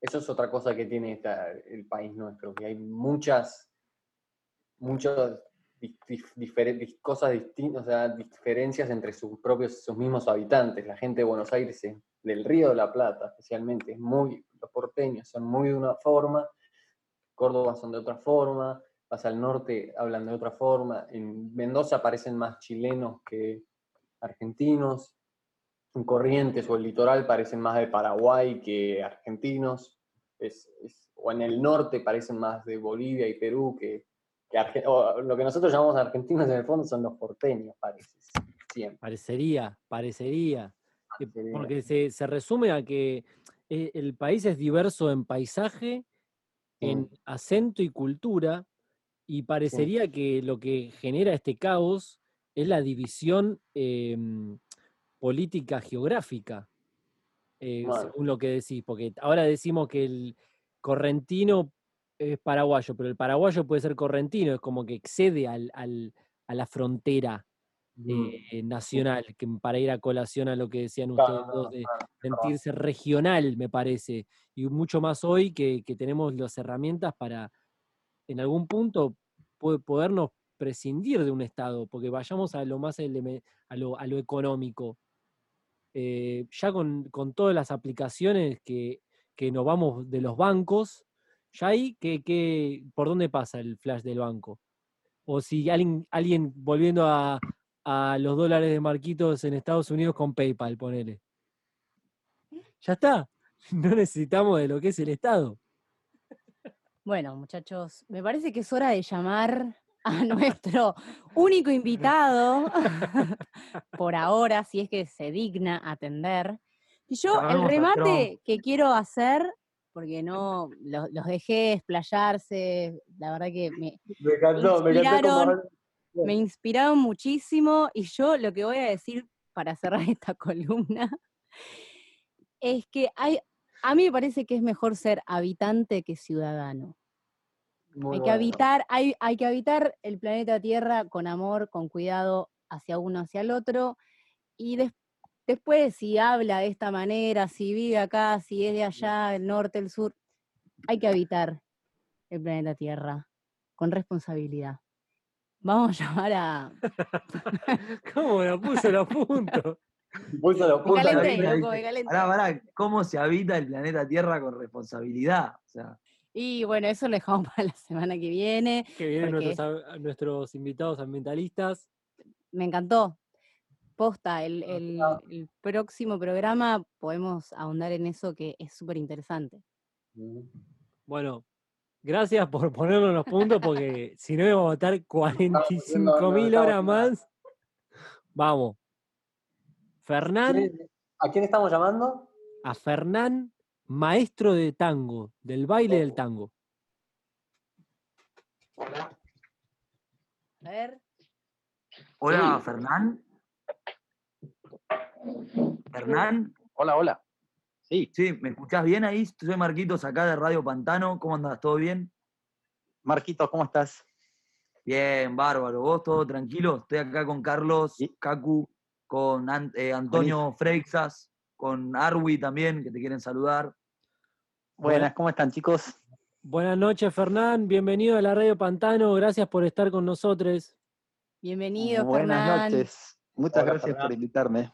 eso es otra cosa que tiene el país nuestro, que hay muchas, muchos cosas distintas, o sea, diferencias entre sus propios, sus mismos habitantes. La gente de Buenos Aires, del Río de la Plata especialmente, es muy, los porteños son muy de una forma, Córdoba son de otra forma, vas al norte hablan de otra forma, en Mendoza parecen más chilenos que argentinos, en Corrientes o el litoral parecen más de Paraguay que argentinos, o en el norte parecen más de Bolivia y Perú que lo que nosotros llamamos argentinos en el fondo son los porteños, parece. Parecería, parecería. Porque se, resume a que eh, el país es diverso en paisaje, en acento y cultura, y parecería que lo que genera este caos es la división em, política geográfica, eh, según lo que decís, porque ahora decimos que el correntino es paraguayo, pero el paraguayo puede ser correntino, es como que excede al, a la frontera. mm. Eh, nacional, que para ir a colación a lo que decían ustedes dos, de sentirse regional, me parece, y mucho más hoy que, tenemos las herramientas para, en algún punto, podernos prescindir de un Estado, porque vayamos a lo más a lo, a lo económico. Eh, ya con, todas las aplicaciones que, que nos vamos de los bancos, ya ahí, ¿qué, por dónde pasa el flash del banco? O si alguien, alguien volviendo a, los dólares de Marquitos en Estados Unidos con PayPal, ponele. Ya está. No necesitamos de lo que es el Estado. Bueno, muchachos, me parece que es hora de llamar a nuestro único invitado, por ahora, si es que se digna atender. Y yo, el remate que quiero hacer porque no los, dejé explayarse, la verdad que me, inspiraron, me, inspiraron muchísimo y yo lo que voy a decir para cerrar esta columna es que hay, a mí me parece que es mejor ser habitante que ciudadano. hay que habitar, hay, hay que habitar el planeta Tierra con amor, con cuidado hacia uno, hacia el otro, y después Después, si habla de esta manera, si vive acá, si es de allá, el norte, el sur, hay que habitar el planeta Tierra con responsabilidad. Vamos a llamar a. ¿Cómo lo puso los puntos? ¿cómo se habita el planeta Tierra con responsabilidad? y bueno, eso lo dejamos para la semana que viene. Que vienen nuestros, invitados ambientalistas. Me encantó. Posta, el, el, próximo programa podemos ahondar en eso que es súper interesante. Bueno, gracias por ponerlo en los puntos porque si no vamos a estar 45 mil horas más. Vamos. Fernán. ¿A quién estamos llamando? A Fernán, maestro de tango, del baile del tango. Hola. A ver. Hola, Fernán. Fernán. Hola, hola. Sí. Sí, ¿me escuchás bien ahí? Soy Marquitos acá de Radio Pantano. ¿Cómo andas? ¿Todo bien? Marquitos, ¿cómo estás? Bien, bárbaro. ¿Vos todo tranquilo? Estoy acá con Carlos, Cacu, con eh, Antonio Freixas, con Arwi también, que te quieren saludar. Buenas, ¿cómo están chicos? Buenas noches, Fernán. Bienvenido a la Radio Pantano. Gracias por estar con nosotros. Bienvenido, Buenas noches. Muchas gracias por invitarme.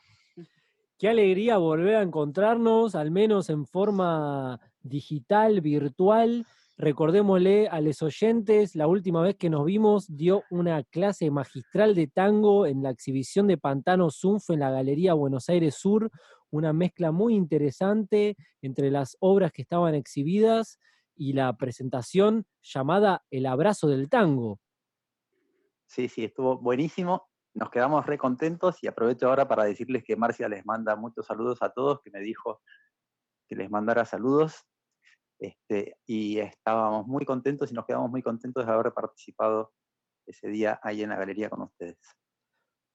Qué alegría volver a encontrarnos, al menos en forma digital, virtual. Recordémosle a los oyentes, la última vez que nos vimos dio una clase magistral de tango en la exhibición de Pantano Zunf en la Galería Buenos Aires Sur, una mezcla muy interesante entre las obras que estaban exhibidas y la presentación llamada El abrazo del tango. Sí, sí, estuvo buenísimo nos quedamos re contentos y aprovecho ahora para decirles que Marcia les manda muchos saludos a todos, que me dijo que les mandara saludos. Este, y estábamos muy contentos y nos quedamos muy contentos de haber participado ese día ahí en la galería con ustedes.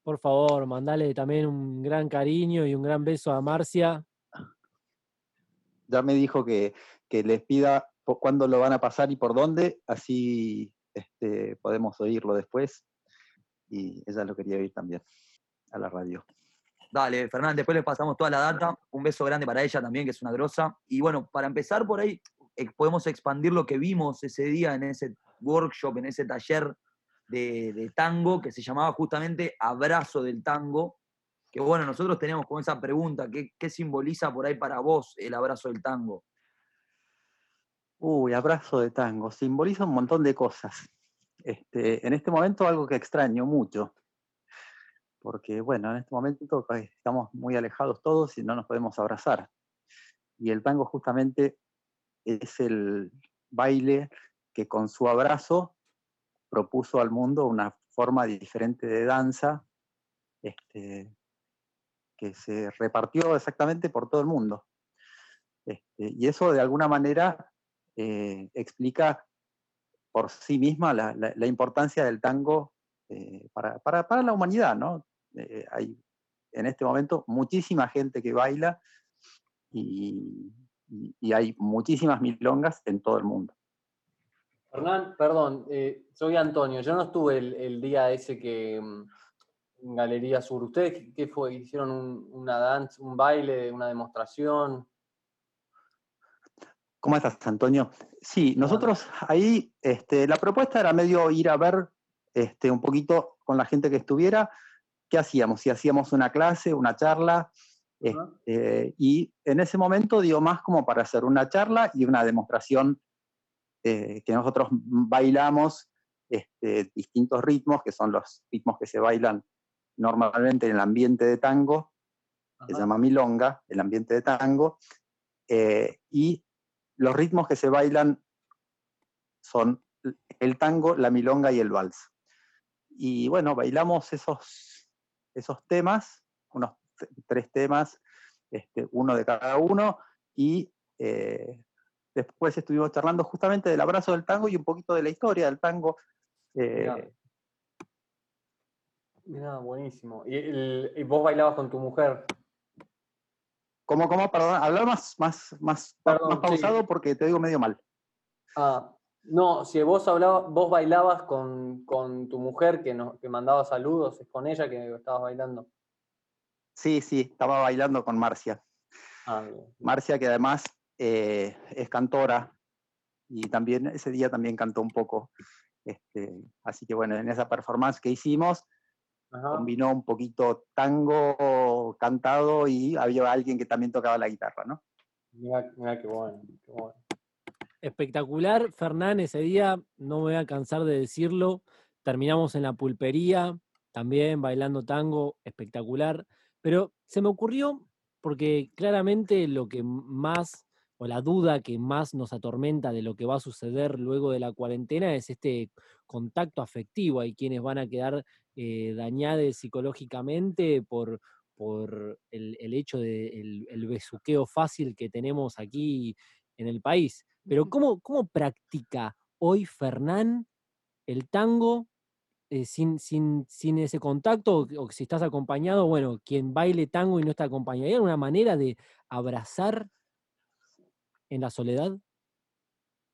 Por favor, mandale también un gran cariño y un gran beso a Marcia. Ya me dijo que, que les pida cuándo lo van a pasar y por dónde, así este, podemos oírlo después y ella lo quería oír también a la radio. Dale, Fernández, después le pasamos toda la data. Un beso grande para ella también, que es una grosa. Y bueno, para empezar por ahí, podemos expandir lo que vimos ese día en ese workshop, en ese taller de, tango que se llamaba justamente Abrazo del Tango. Que bueno, nosotros teníamos como esa pregunta, ¿qué, ¿qué simboliza por ahí para vos el abrazo del tango? Uy, abrazo de tango, simboliza un montón de cosas. Este, en este momento algo que extraño mucho, porque bueno, en este momento estamos muy alejados todos y no nos podemos abrazar. Y el tango justamente es el baile que con su abrazo propuso al mundo una forma diferente de danza este, que se repartió exactamente por todo el mundo. Este, y eso de alguna manera eh, explica por sí misma la, importancia del tango eh, para, la humanidad, ¿no? Eh, hay en este momento muchísima gente que baila y, hay muchísimas milongas en todo el mundo. Hernán, perdón, eh, soy Antonio. Yo no estuve el, día ese que mm, en Galería Sur. ¿Ustedes qué fue? ¿Hicieron una danza, un baile, una demostración? ¿Cómo estás, Antonio? Sí, nosotros ahí, este, la propuesta era medio ir a ver este, un poquito con la gente que estuviera, qué hacíamos, si hacíamos una clase, una charla, este, y en ese momento dio más como para hacer una charla y una demostración eh, que nosotros bailamos este, distintos ritmos, que son los ritmos que se bailan normalmente en el ambiente de tango, se llama milonga, el ambiente de tango, eh, y los ritmos que se bailan son el tango, la milonga y el vals. Y bueno, bailamos esos, esos temas, unos tres temas, este, uno de cada uno, y eh, después estuvimos charlando justamente del abrazo del tango y un poquito de la historia del tango. Eh, Mira, buenísimo. ¿Y, ¿Y, vos bailabas con tu mujer? ¿Cómo, cómo? Perdón, hablar más, más, más, pausado porque te digo medio mal. Ah, no, si vos hablabas, vos bailabas con, tu mujer que, nos, que mandaba saludos, es con ella que estabas bailando. Sí, sí, estaba bailando con Marcia. Ah, Marcia, que además eh, es cantora y también ese día también cantó un poco. Este, así que bueno, en esa performance que hicimos, combinó un poquito tango cantado y había alguien que también tocaba la guitarra, ¿no? Mira, qué bueno, Espectacular, Fernán, ese día, no me voy a cansar de decirlo, terminamos en la pulpería, también bailando tango, espectacular, pero se me ocurrió, porque claramente lo que más, o la duda que más nos atormenta de lo que va a suceder luego de la cuarentena es este contacto afectivo. Hay quienes van a quedar eh, dañados psicológicamente por, por el, hecho del el besuqueo fácil que tenemos aquí en el país. Pero ¿cómo, cómo practica hoy Fernán el tango eh, sin, sin, sin, ese contacto? O si estás acompañado, bueno, quien baile tango y no está acompañado. ¿Hay alguna manera de abrazar en la soledad?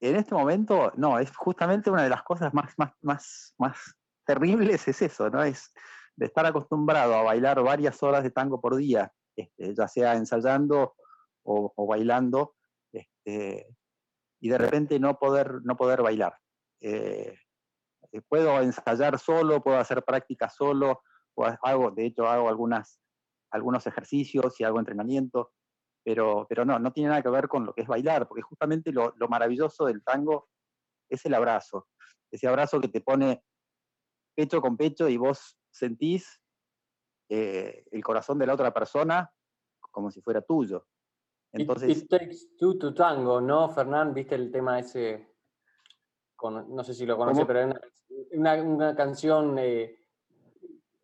En este momento, no, es justamente una de las cosas más, más, más, más terribles es eso, ¿no? Es de estar acostumbrado a bailar varias horas de tango por día, este, ya sea ensayando o, bailando, este, y de repente no poder, no poder bailar. Eh, eh, puedo ensayar solo, puedo hacer práctica solo, hago, de hecho hago algunas, algunos ejercicios y hago entrenamiento, pero, pero no, no tiene nada que ver con lo que es bailar, porque justamente lo, lo maravilloso del tango es el abrazo, ese abrazo que te pone pecho con pecho y vos sentís eh, el corazón de la otra persona como si fuera tuyo. Entonces, it, takes two to tango, ¿no, Fernán? ¿Viste el tema ese? no sé si lo conoce, pero es una, canción eh,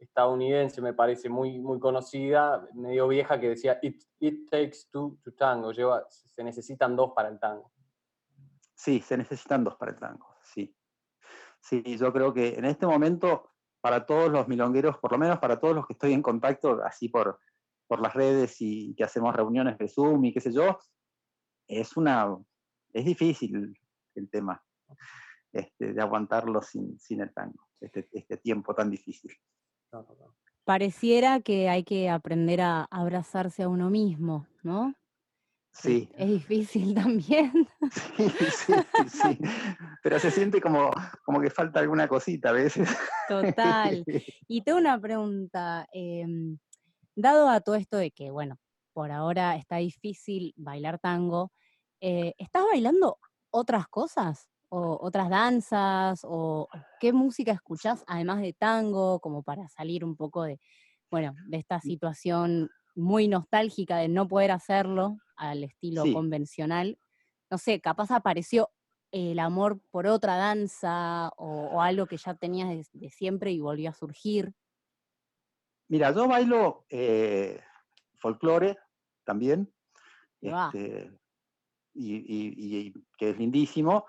estadounidense, me parece, muy, muy conocida, medio vieja, que decía It, it takes two to tango. Lleva, se necesitan dos para el tango. Sí, se necesitan dos para el tango, sí. Sí, yo creo que en este momento para todos los milongueros, por lo menos para todos los que estoy en contacto, así por, por las redes y que hacemos reuniones de Zoom y qué sé yo, es una es difícil el tema este, de aguantarlo sin, sin el tango, este, este tiempo tan difícil. Pareciera que hay que aprender a abrazarse a uno mismo, ¿no? Sí. Es difícil también. Sí, sí, sí. Pero se siente como, como que falta alguna cosita a veces. Total. Y tengo una pregunta. Em, dado a todo esto de que, bueno, por ahora está difícil bailar tango, eh, ¿estás bailando otras cosas? ¿O otras danzas? ¿O qué música escuchás además de tango? Como para salir un poco de, bueno, de esta mm. situación muy nostálgica de no poder hacerlo al estilo convencional. No sé, capaz apareció el amor por otra danza o, algo que ya tenías de, siempre y volvió a surgir. Mira, yo bailo eh, folclore también, este, y, que es lindísimo,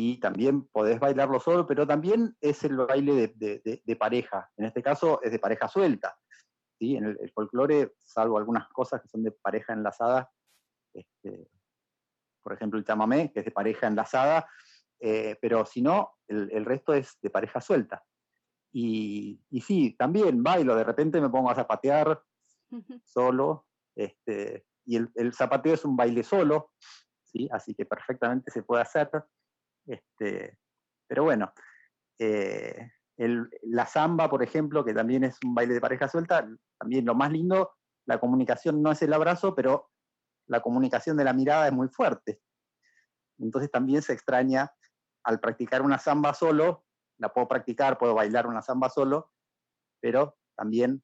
y también podés bailarlo solo, pero también es el baile de pareja. En este caso es de pareja suelta. En el, folclore, salvo algunas cosas que son de pareja enlazada, este, por ejemplo el chamamé, que es de pareja enlazada, eh, pero si no, el, resto es de pareja suelta. Y, y, sí, también bailo, de repente me pongo a zapatear solo, este, y el, zapateo es un baile solo, ¿sí? así que perfectamente se puede hacer. Este, pero bueno, eh, la samba, por ejemplo, que también es un baile de pareja suelta, también lo más lindo, la comunicación no es el abrazo, pero la comunicación de la mirada es muy fuerte. Entonces también se extraña al practicar una samba solo, la puedo practicar, puedo bailar una samba solo, pero también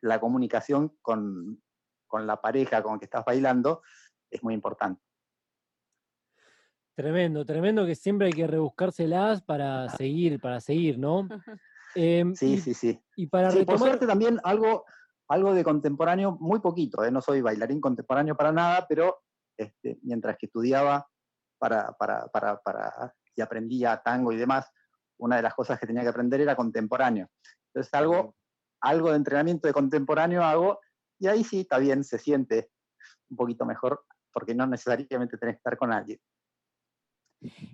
la comunicación con, con la pareja con la que estás bailando es muy importante. Tremendo, tremendo que siempre hay que rebuscárselas para seguir, para seguir, ¿no? Em, sí, sí, sí. Y para Por suerte también algo, algo de contemporáneo, muy poquito, ¿eh? no soy bailarín contemporáneo para nada, pero este, mientras que estudiaba para, para, para, para, y aprendía tango y demás, una de las cosas que tenía que aprender era contemporáneo. Entonces algo, algo de entrenamiento de contemporáneo hago, y ahí sí, está bien, se siente un poquito mejor, porque no necesariamente tenés que estar con alguien.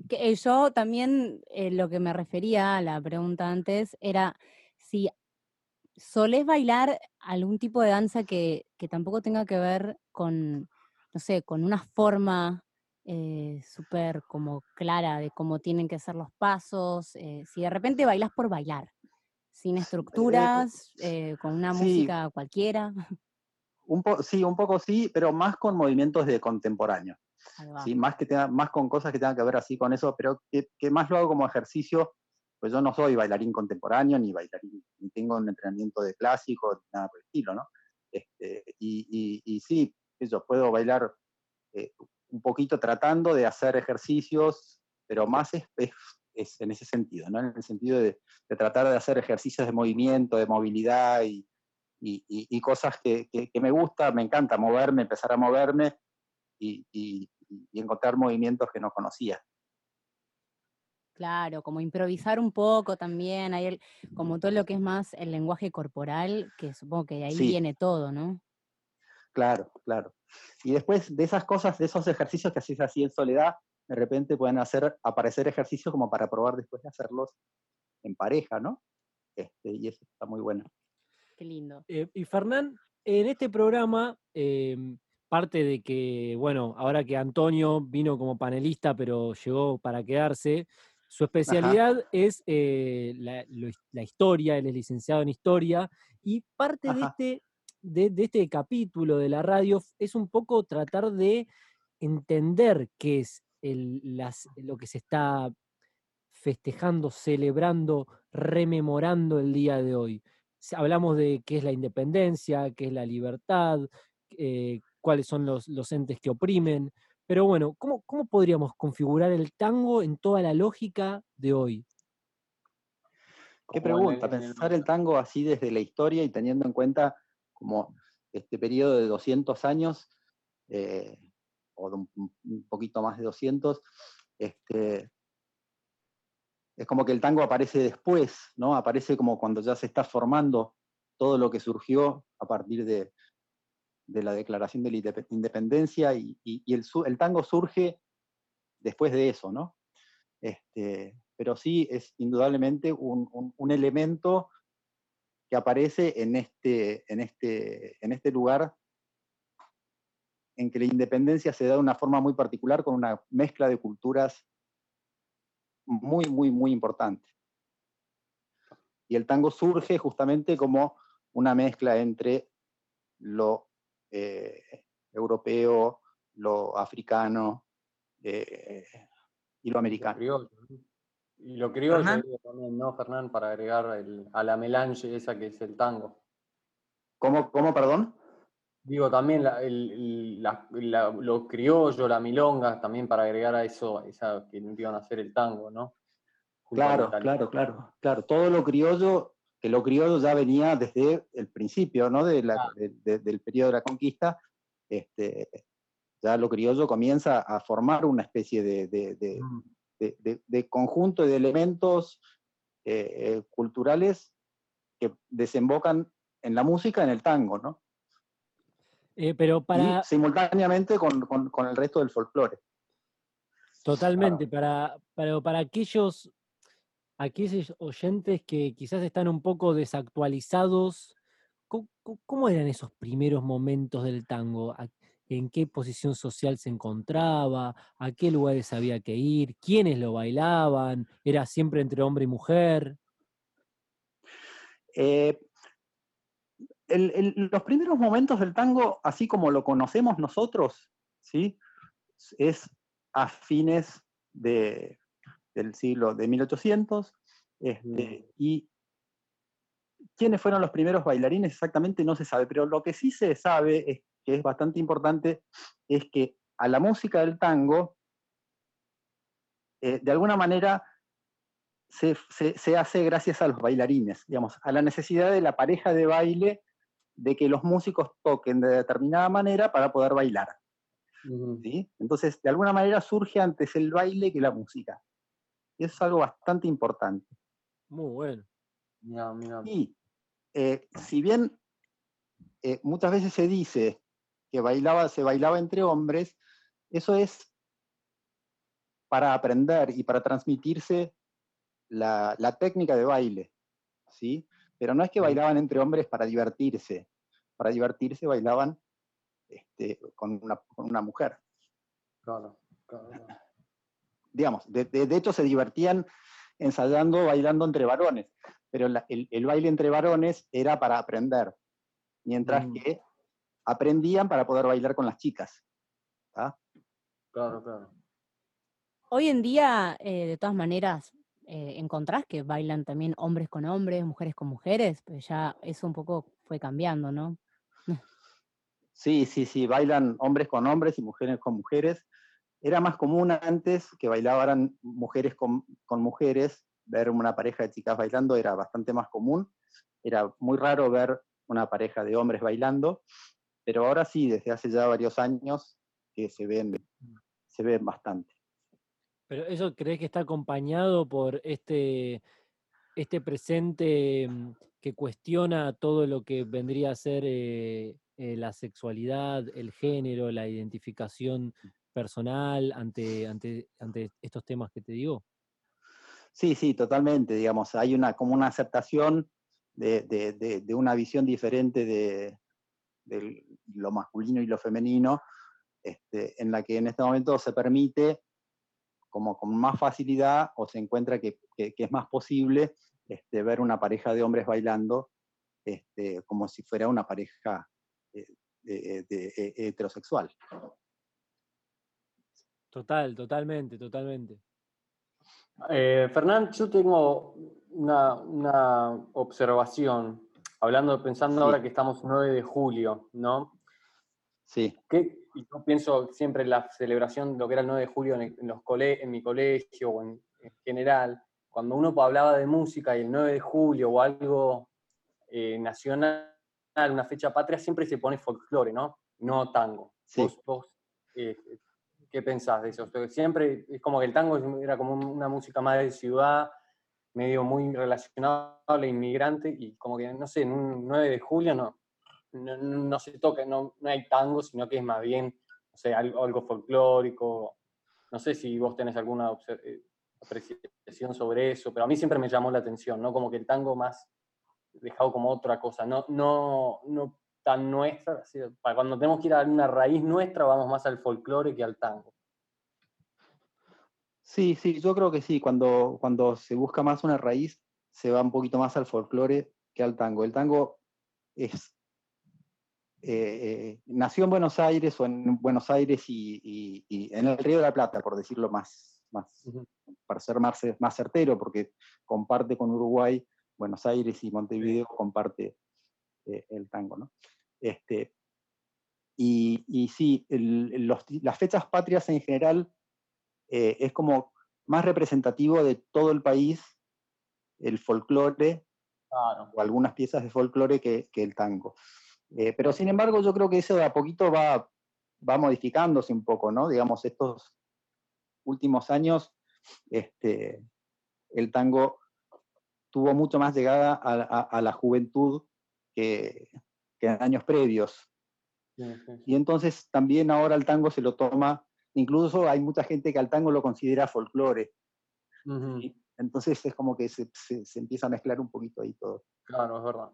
Que, eh, yo también eh, lo que me refería a la pregunta antes era si solés bailar algún tipo de danza que, tampoco tenga que ver con, no sé, con una forma eh, súper como clara de cómo tienen que ser los pasos, si de repente bailas por bailar, sin estructuras, con una música cualquiera. Un sí, un poco sí, pero más con movimientos de contemporáneo. Sí, más, que tenga, más con cosas que tengan que ver así con eso, pero que, más lo hago como ejercicio, pues yo no soy bailarín contemporáneo, ni bailarín, ni tengo un entrenamiento de clásico, ni nada por el estilo, ¿no? Este, y, y, sí, yo puedo bailar eh, un poquito tratando de hacer ejercicios, pero más es, es, en ese sentido, ¿no? En el sentido de, de, tratar de hacer ejercicios de movimiento, de movilidad y, y cosas que, que, me gusta, me encanta moverme, empezar a moverme y, encontrar movimientos que no conocía. Claro, como improvisar un poco también, hay el, como todo lo que es más el lenguaje corporal, que supongo que ahí viene todo, ¿no? Claro, claro. Y después de esas cosas, de esos ejercicios que haces así en soledad, de repente pueden hacer aparecer ejercicios como para probar después de hacerlos en pareja, ¿no? Este, y eso está muy bueno. Qué lindo. Eh, y Fernán, en este programa, em, parte de que, bueno, ahora que Antonio vino como panelista, pero llegó para quedarse, su especialidad es eh, la, historia, él es licenciado en historia, y parte de este de, este capítulo de la radio es un poco tratar de entender qué es lo que se está festejando, celebrando, rememorando el día de hoy. Hablamos de qué es la independencia, qué es la libertad, eh, cuáles son los, entes que oprimen. Pero bueno, ¿cómo, ¿cómo podríamos configurar el tango en toda la lógica de hoy? Qué pregunta, pensar el tango así desde la historia y teniendo en cuenta como este periodo de 200 años, eh, o un, poquito más de 200, este, es como que el tango aparece después, ¿no? Aparece como cuando ya se está formando todo lo que surgió a partir de, la declaración de la independencia y, el, tango surge después de eso, ¿no? Este, pero sí es indudablemente un, elemento que aparece este, en este, en este lugar en que la independencia se da de una forma muy particular con una mezcla de culturas muy, muy, muy importante. Y el tango surge justamente como una mezcla entre lo eh, europeo, lo africano eh, y lo americano. Y lo criollo también, ¿no, Fernán? Para agregar a la melange esa que es el tango. ¿Cómo, cómo perdón? Digo, también la, el, la, lo criollo, la milonga, también para agregar a eso, esa que iban a hacer el tango, ¿no? claro, claro, claro, claro. Todo lo criollo, que lo criollo ya venía desde el principio, ¿no? De la, del periodo de la conquista, este, ya lo criollo comienza a formar una especie de, mm de, conjunto de elementos eh, culturales que desembocan en la música, en el tango, ¿no? Eh, pero para... simultáneamente con, el resto del folclore. Totalmente, para, para, para aquellos, aquellos oyentes que quizás están un poco desactualizados, ¿cómo, eran esos primeros momentos del tango? en qué posición social se encontraba, a qué lugares había que ir, quiénes lo bailaban, era siempre entre hombre y mujer. Eh, los primeros momentos del tango, así como lo conocemos nosotros, ¿sí? es a fines del siglo de 1800, este, y quiénes fueron los primeros bailarines exactamente no se sabe, pero lo que sí se sabe es que es bastante importante, es que a la música del tango, eh, de alguna manera, se, hace gracias a los bailarines, digamos, a la necesidad de la pareja de baile de que los músicos toquen de determinada manera para poder bailar. Entonces, de alguna manera surge antes el baile que la música. Y eso es algo bastante importante. Muy bueno. Y eh, si bien eh, muchas veces se dice que bailaba, se bailaba entre hombres, eso es para aprender y para transmitirse la, técnica de baile, ¿sí? Pero no es que bailaban entre hombres para divertirse, para divertirse bailaban este, con, una, mujer. Claro, Digamos, de, hecho se divertían ensayando, bailando entre varones. pero el, baile entre varones era para aprender, mientras mm. que aprendían para poder bailar con las chicas. Claro, claro. Hoy en día, eh, de todas maneras, eh, encontrás que bailan también hombres con hombres, mujeres con mujeres, pero ya eso un poco fue cambiando, ¿no? Sí, sí, sí, bailan hombres con hombres y mujeres con mujeres. Era más común antes que bailaban mujeres con, mujeres, ver una pareja de chicas bailando era bastante más común. Era muy raro ver una pareja de hombres bailando, pero ahora sí, desde hace ya varios años que se ven, se ven bastante. Pero eso crees que está acompañado por este, este presente mm, que cuestiona todo lo que vendría a ser eh, eh, la sexualidad, el género, la identificación personal ante, ante, ante estos temas que te digo? Sí, sí, totalmente, digamos, hay una como una aceptación de, una visión diferente de, lo masculino y lo femenino, este, en la que en este momento se permite como con más facilidad o se encuentra que, es más posible este, ver una pareja de hombres bailando este, como si fuera una pareja eh, de, heterosexual. Total, totalmente, totalmente. Eh, Fernán, yo tengo una, observación, hablando, pensando ahora que estamos 9 de julio, ¿no? Sí. ¿Qué, y yo pienso siempre en la celebración de lo que era el 9 de julio en, los en mi colegio o en, general, cuando uno hablaba de música y el 9 de julio o algo eh, nacional, una fecha patria, siempre se pone folclore, ¿no? No tango. Sí. Eh, ¿Qué pensás de eso? Siempre es como que el tango era como una música más de ciudad, medio muy relacionado al inmigrante, y como que, no sé, en un 9 de julio no, no, se toca, no, no, hay tango, sino que es más bien, no sé, algo, folclórico. No sé si vos tenés alguna eh, apreciación sobre eso, pero a mí siempre me llamó la atención, ¿no? Como que el tango más dejado como otra cosa, no, no, no tan nuestra, para cuando tenemos que ir a una raíz nuestra, vamos más al folclore que al tango. Sí, sí, yo creo que sí, cuando, cuando se busca más una raíz, se va un poquito más al folclore que al tango. El tango es eh, nació en Buenos Aires o en Buenos Aires y, en el Río de la Plata, por decirlo más, más para ser más, más certero, porque comparte con Uruguay, Buenos Aires y Montevideo comparte eh, el tango. ¿no? Este, y, y sí, las fechas patrias en general eh, es como más representativo de todo el país el folclore o algunas piezas de folclore que, que el tango. Eh, pero sin embargo, yo creo que eso de a poquito va, va modificándose un poco, ¿no? Digamos, estos últimos años, este, el tango tuvo mucho más llegada a, la juventud que, en años previos. Y entonces también ahora el tango se lo toma, incluso hay mucha gente que al tango lo considera folclore. Entonces es como que se, se, empieza a mezclar un poquito ahí todo. Claro, es verdad.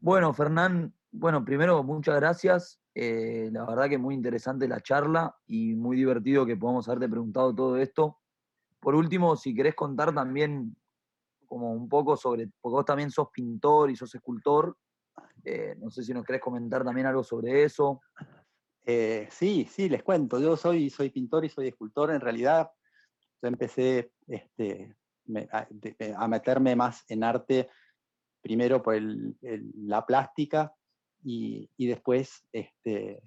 Bueno, Fernán, bueno, primero, muchas gracias. Eh, la verdad que muy interesante la charla y muy divertido que podamos haberte preguntado todo esto. Por último, si querés contar también como un poco sobre, porque vos también sos pintor y sos escultor, eh, no sé si nos querés comentar también algo sobre eso. Eh, sí, sí, les cuento. Yo soy, soy pintor y soy escultor. En realidad, yo empecé este, a meterme más en arte primero por la plástica y, después este,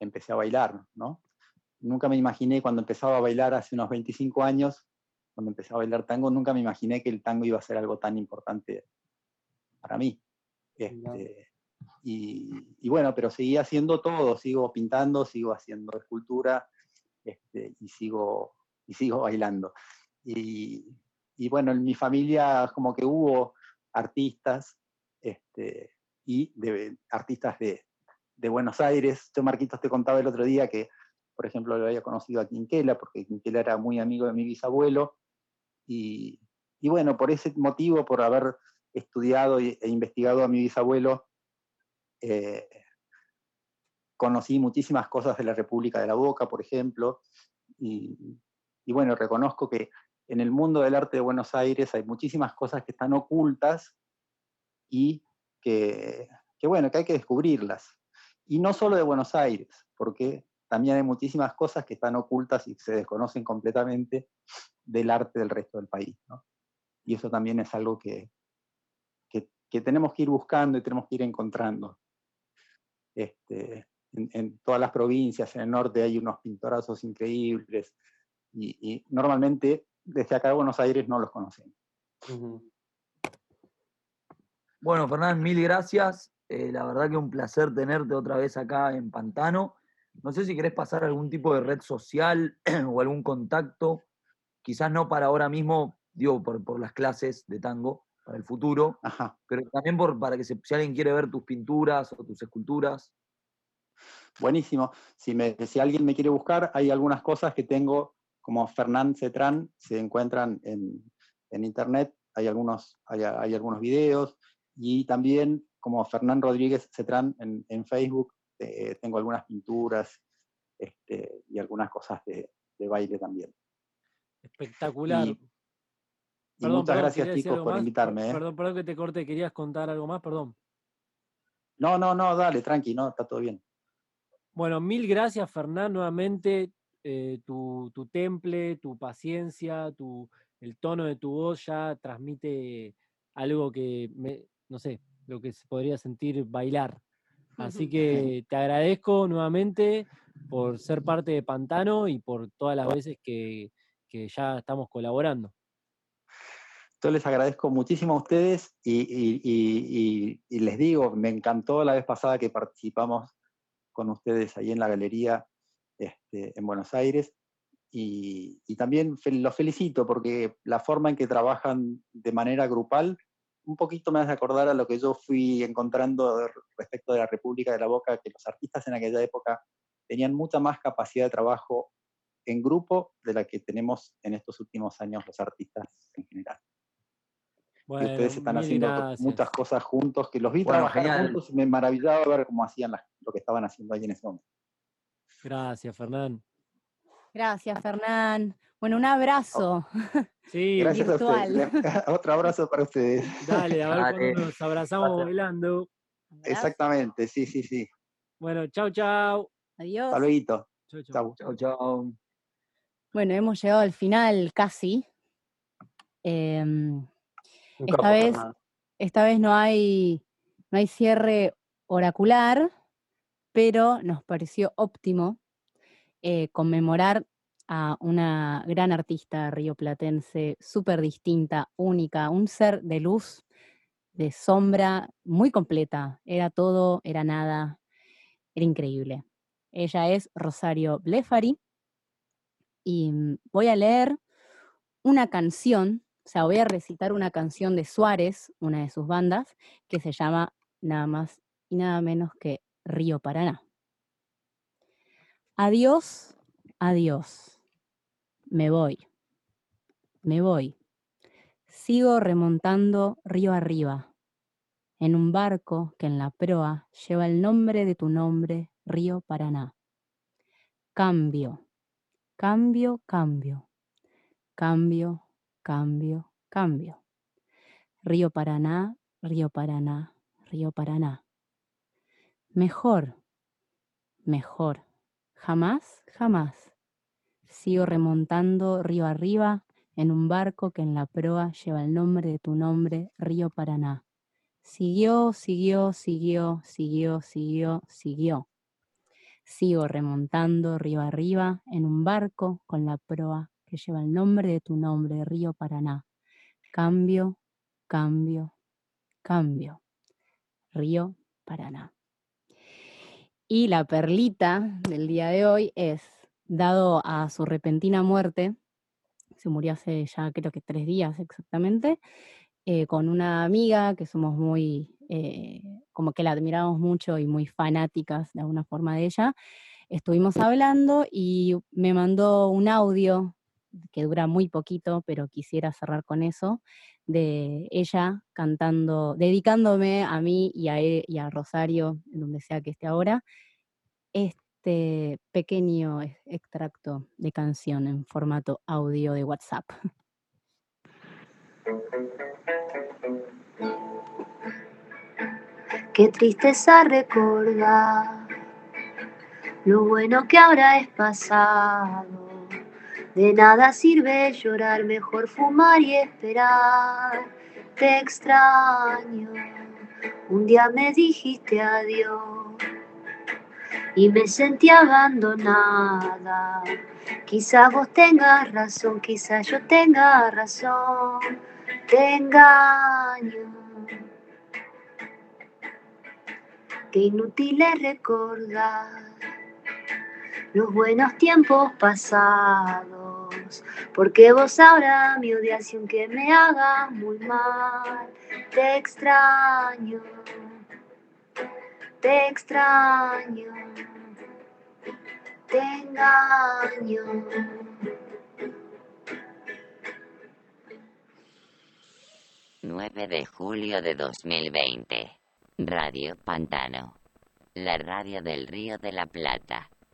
empecé a bailar, ¿no? Nunca me imaginé cuando empezaba a bailar hace unos 25 años, cuando empecé a bailar tango, nunca me imaginé que el tango iba a ser algo tan importante para mí. Este, y, bueno, pero seguí haciendo todo, sigo pintando, sigo haciendo escultura este, y, sigo, y sigo bailando. Y, y, bueno, en mi familia como que hubo artistas este, y de, artistas de, Buenos Aires. Yo, Marquitos, te contaba el otro día que, por ejemplo, lo había conocido a Quinquela, porque Quinquela era muy amigo de mi bisabuelo. Y, bueno, por ese motivo, por haber estudiado e investigado a mi bisabuelo, eh, conocí muchísimas cosas de la República de la Boca, por ejemplo, y, y, bueno, reconozco que en el mundo del arte de Buenos Aires hay muchísimas cosas que están ocultas y que, que, bueno, que hay que descubrirlas. Y no solo de Buenos Aires, porque también hay muchísimas cosas que están ocultas y se desconocen completamente del arte del resto del país. Y eso también es algo que, que, tenemos que ir buscando y tenemos que ir encontrando. Este, en, todas las provincias, en el norte hay unos pintorazos increíbles y, normalmente desde acá de Buenos Aires no los conocemos. Bueno, Fernán, mil gracias. Eh, la verdad que un placer tenerte otra vez acá en Pantano. No sé si querés pasar algún tipo de red social o algún contacto, quizás no para ahora mismo, digo, por, las clases de tango, para el futuro, pero también por, para que si alguien quiere ver tus pinturas o tus esculturas. Buenísimo. Si, me, si alguien me quiere buscar, hay algunas cosas que tengo como Fernán Cetran, se encuentran en, internet, hay algunos, hay, algunos videos, y también como Fernán Rodríguez Cetran en, Facebook, eh, tengo algunas pinturas este, y algunas cosas de, baile también. Espectacular. Muchas gracias, chicos, por invitarme. ¿eh? Perdón, perdón que te corte, ¿querías contar algo más? Perdón. No, no, no, dale, tranqui, no, está todo bien. Bueno, mil gracias, Fernán, nuevamente. Eh, tu, temple, tu paciencia, tu, el tono de tu voz ya transmite algo que, me, no sé, lo que se podría sentir bailar. Así que te agradezco nuevamente por ser parte de Pantano y por todas las veces que, ya estamos colaborando. Yo les agradezco muchísimo a ustedes y, les digo, me encantó la vez pasada que participamos con ustedes ahí en la galería este, en Buenos Aires. Y, también los felicito porque la forma en que trabajan de manera grupal un poquito me hace acordar a lo que yo fui encontrando respecto de la República de la Boca, que los artistas en aquella época tenían mucha más capacidad de trabajo en grupo de la que tenemos en estos últimos años los artistas en general y ustedes están haciendo muchas cosas juntos, que los vi trabajar juntos y me maravillaba ver cómo hacían lo que estaban haciendo ahí en ese momento. Gracias, Fernán. Gracias, Fernán. Bueno, un abrazo. Sí, Gracias virtual. Otro abrazo para ustedes. Dale, a ver cuando nos abrazamos bailando. Exactamente, sí, sí, sí. Bueno, chau, chau. Adiós. Hasta luego. Chau, chau. chau, Bueno, hemos llegado al final casi. Esta vez, esta vez no hay, no hay cierre oracular, pero nos pareció óptimo eh, conmemorar a una gran artista rioplatense, súper distinta, única, un ser de luz, de sombra, muy completa. Era todo, era nada, era increíble. Ella es Rosario Blefari y mm, voy a leer una canción o sea, voy a recitar una canción de Suárez, una de sus bandas, que se llama nada más y nada menos que Río Paraná. Adiós, adiós. Me voy. Me voy. Sigo remontando río arriba, en un barco que en la proa lleva el nombre de tu nombre, Río Paraná. Cambio, cambio, cambio, cambio, cambio, cambio. Río Paraná, río Paraná, río Paraná. Mejor, mejor. Jamás, jamás. Sigo remontando río arriba en un barco que en la proa lleva el nombre de tu nombre, río Paraná. Siguió, siguió, siguió, siguió, siguió, siguió. Sigo remontando río arriba en un barco con la proa que lleva el nombre de tu nombre, Río Paraná. Cambio, cambio, cambio. Río Paraná. Y la perlita del día de hoy es, dado a su repentina muerte, se murió hace ya creo que tres días exactamente, eh, con una amiga que somos muy, eh, como que la admiramos mucho y muy fanáticas de alguna forma de ella, estuvimos hablando y me mandó un audio que dura muy poquito, pero quisiera cerrar con eso, de ella cantando, dedicándome a mí y a, e, y Rosario, donde sea que esté ahora, este pequeño extracto de canción en formato audio de WhatsApp. Qué tristeza recordar lo bueno que ahora es pasado. De nada sirve llorar, mejor fumar y esperar. Te extraño, un día me dijiste adiós y me sentí abandonada. Quizás vos tengas razón, quizás yo tenga razón, te engaño. Qué inútil es recordar los buenos tiempos pasados, porque vos ahora mi odiación que me haga muy mal, te extraño, te extraño, te engaño. 9 de julio de 2020. Radio Pantano. La radio del Río de la Plata.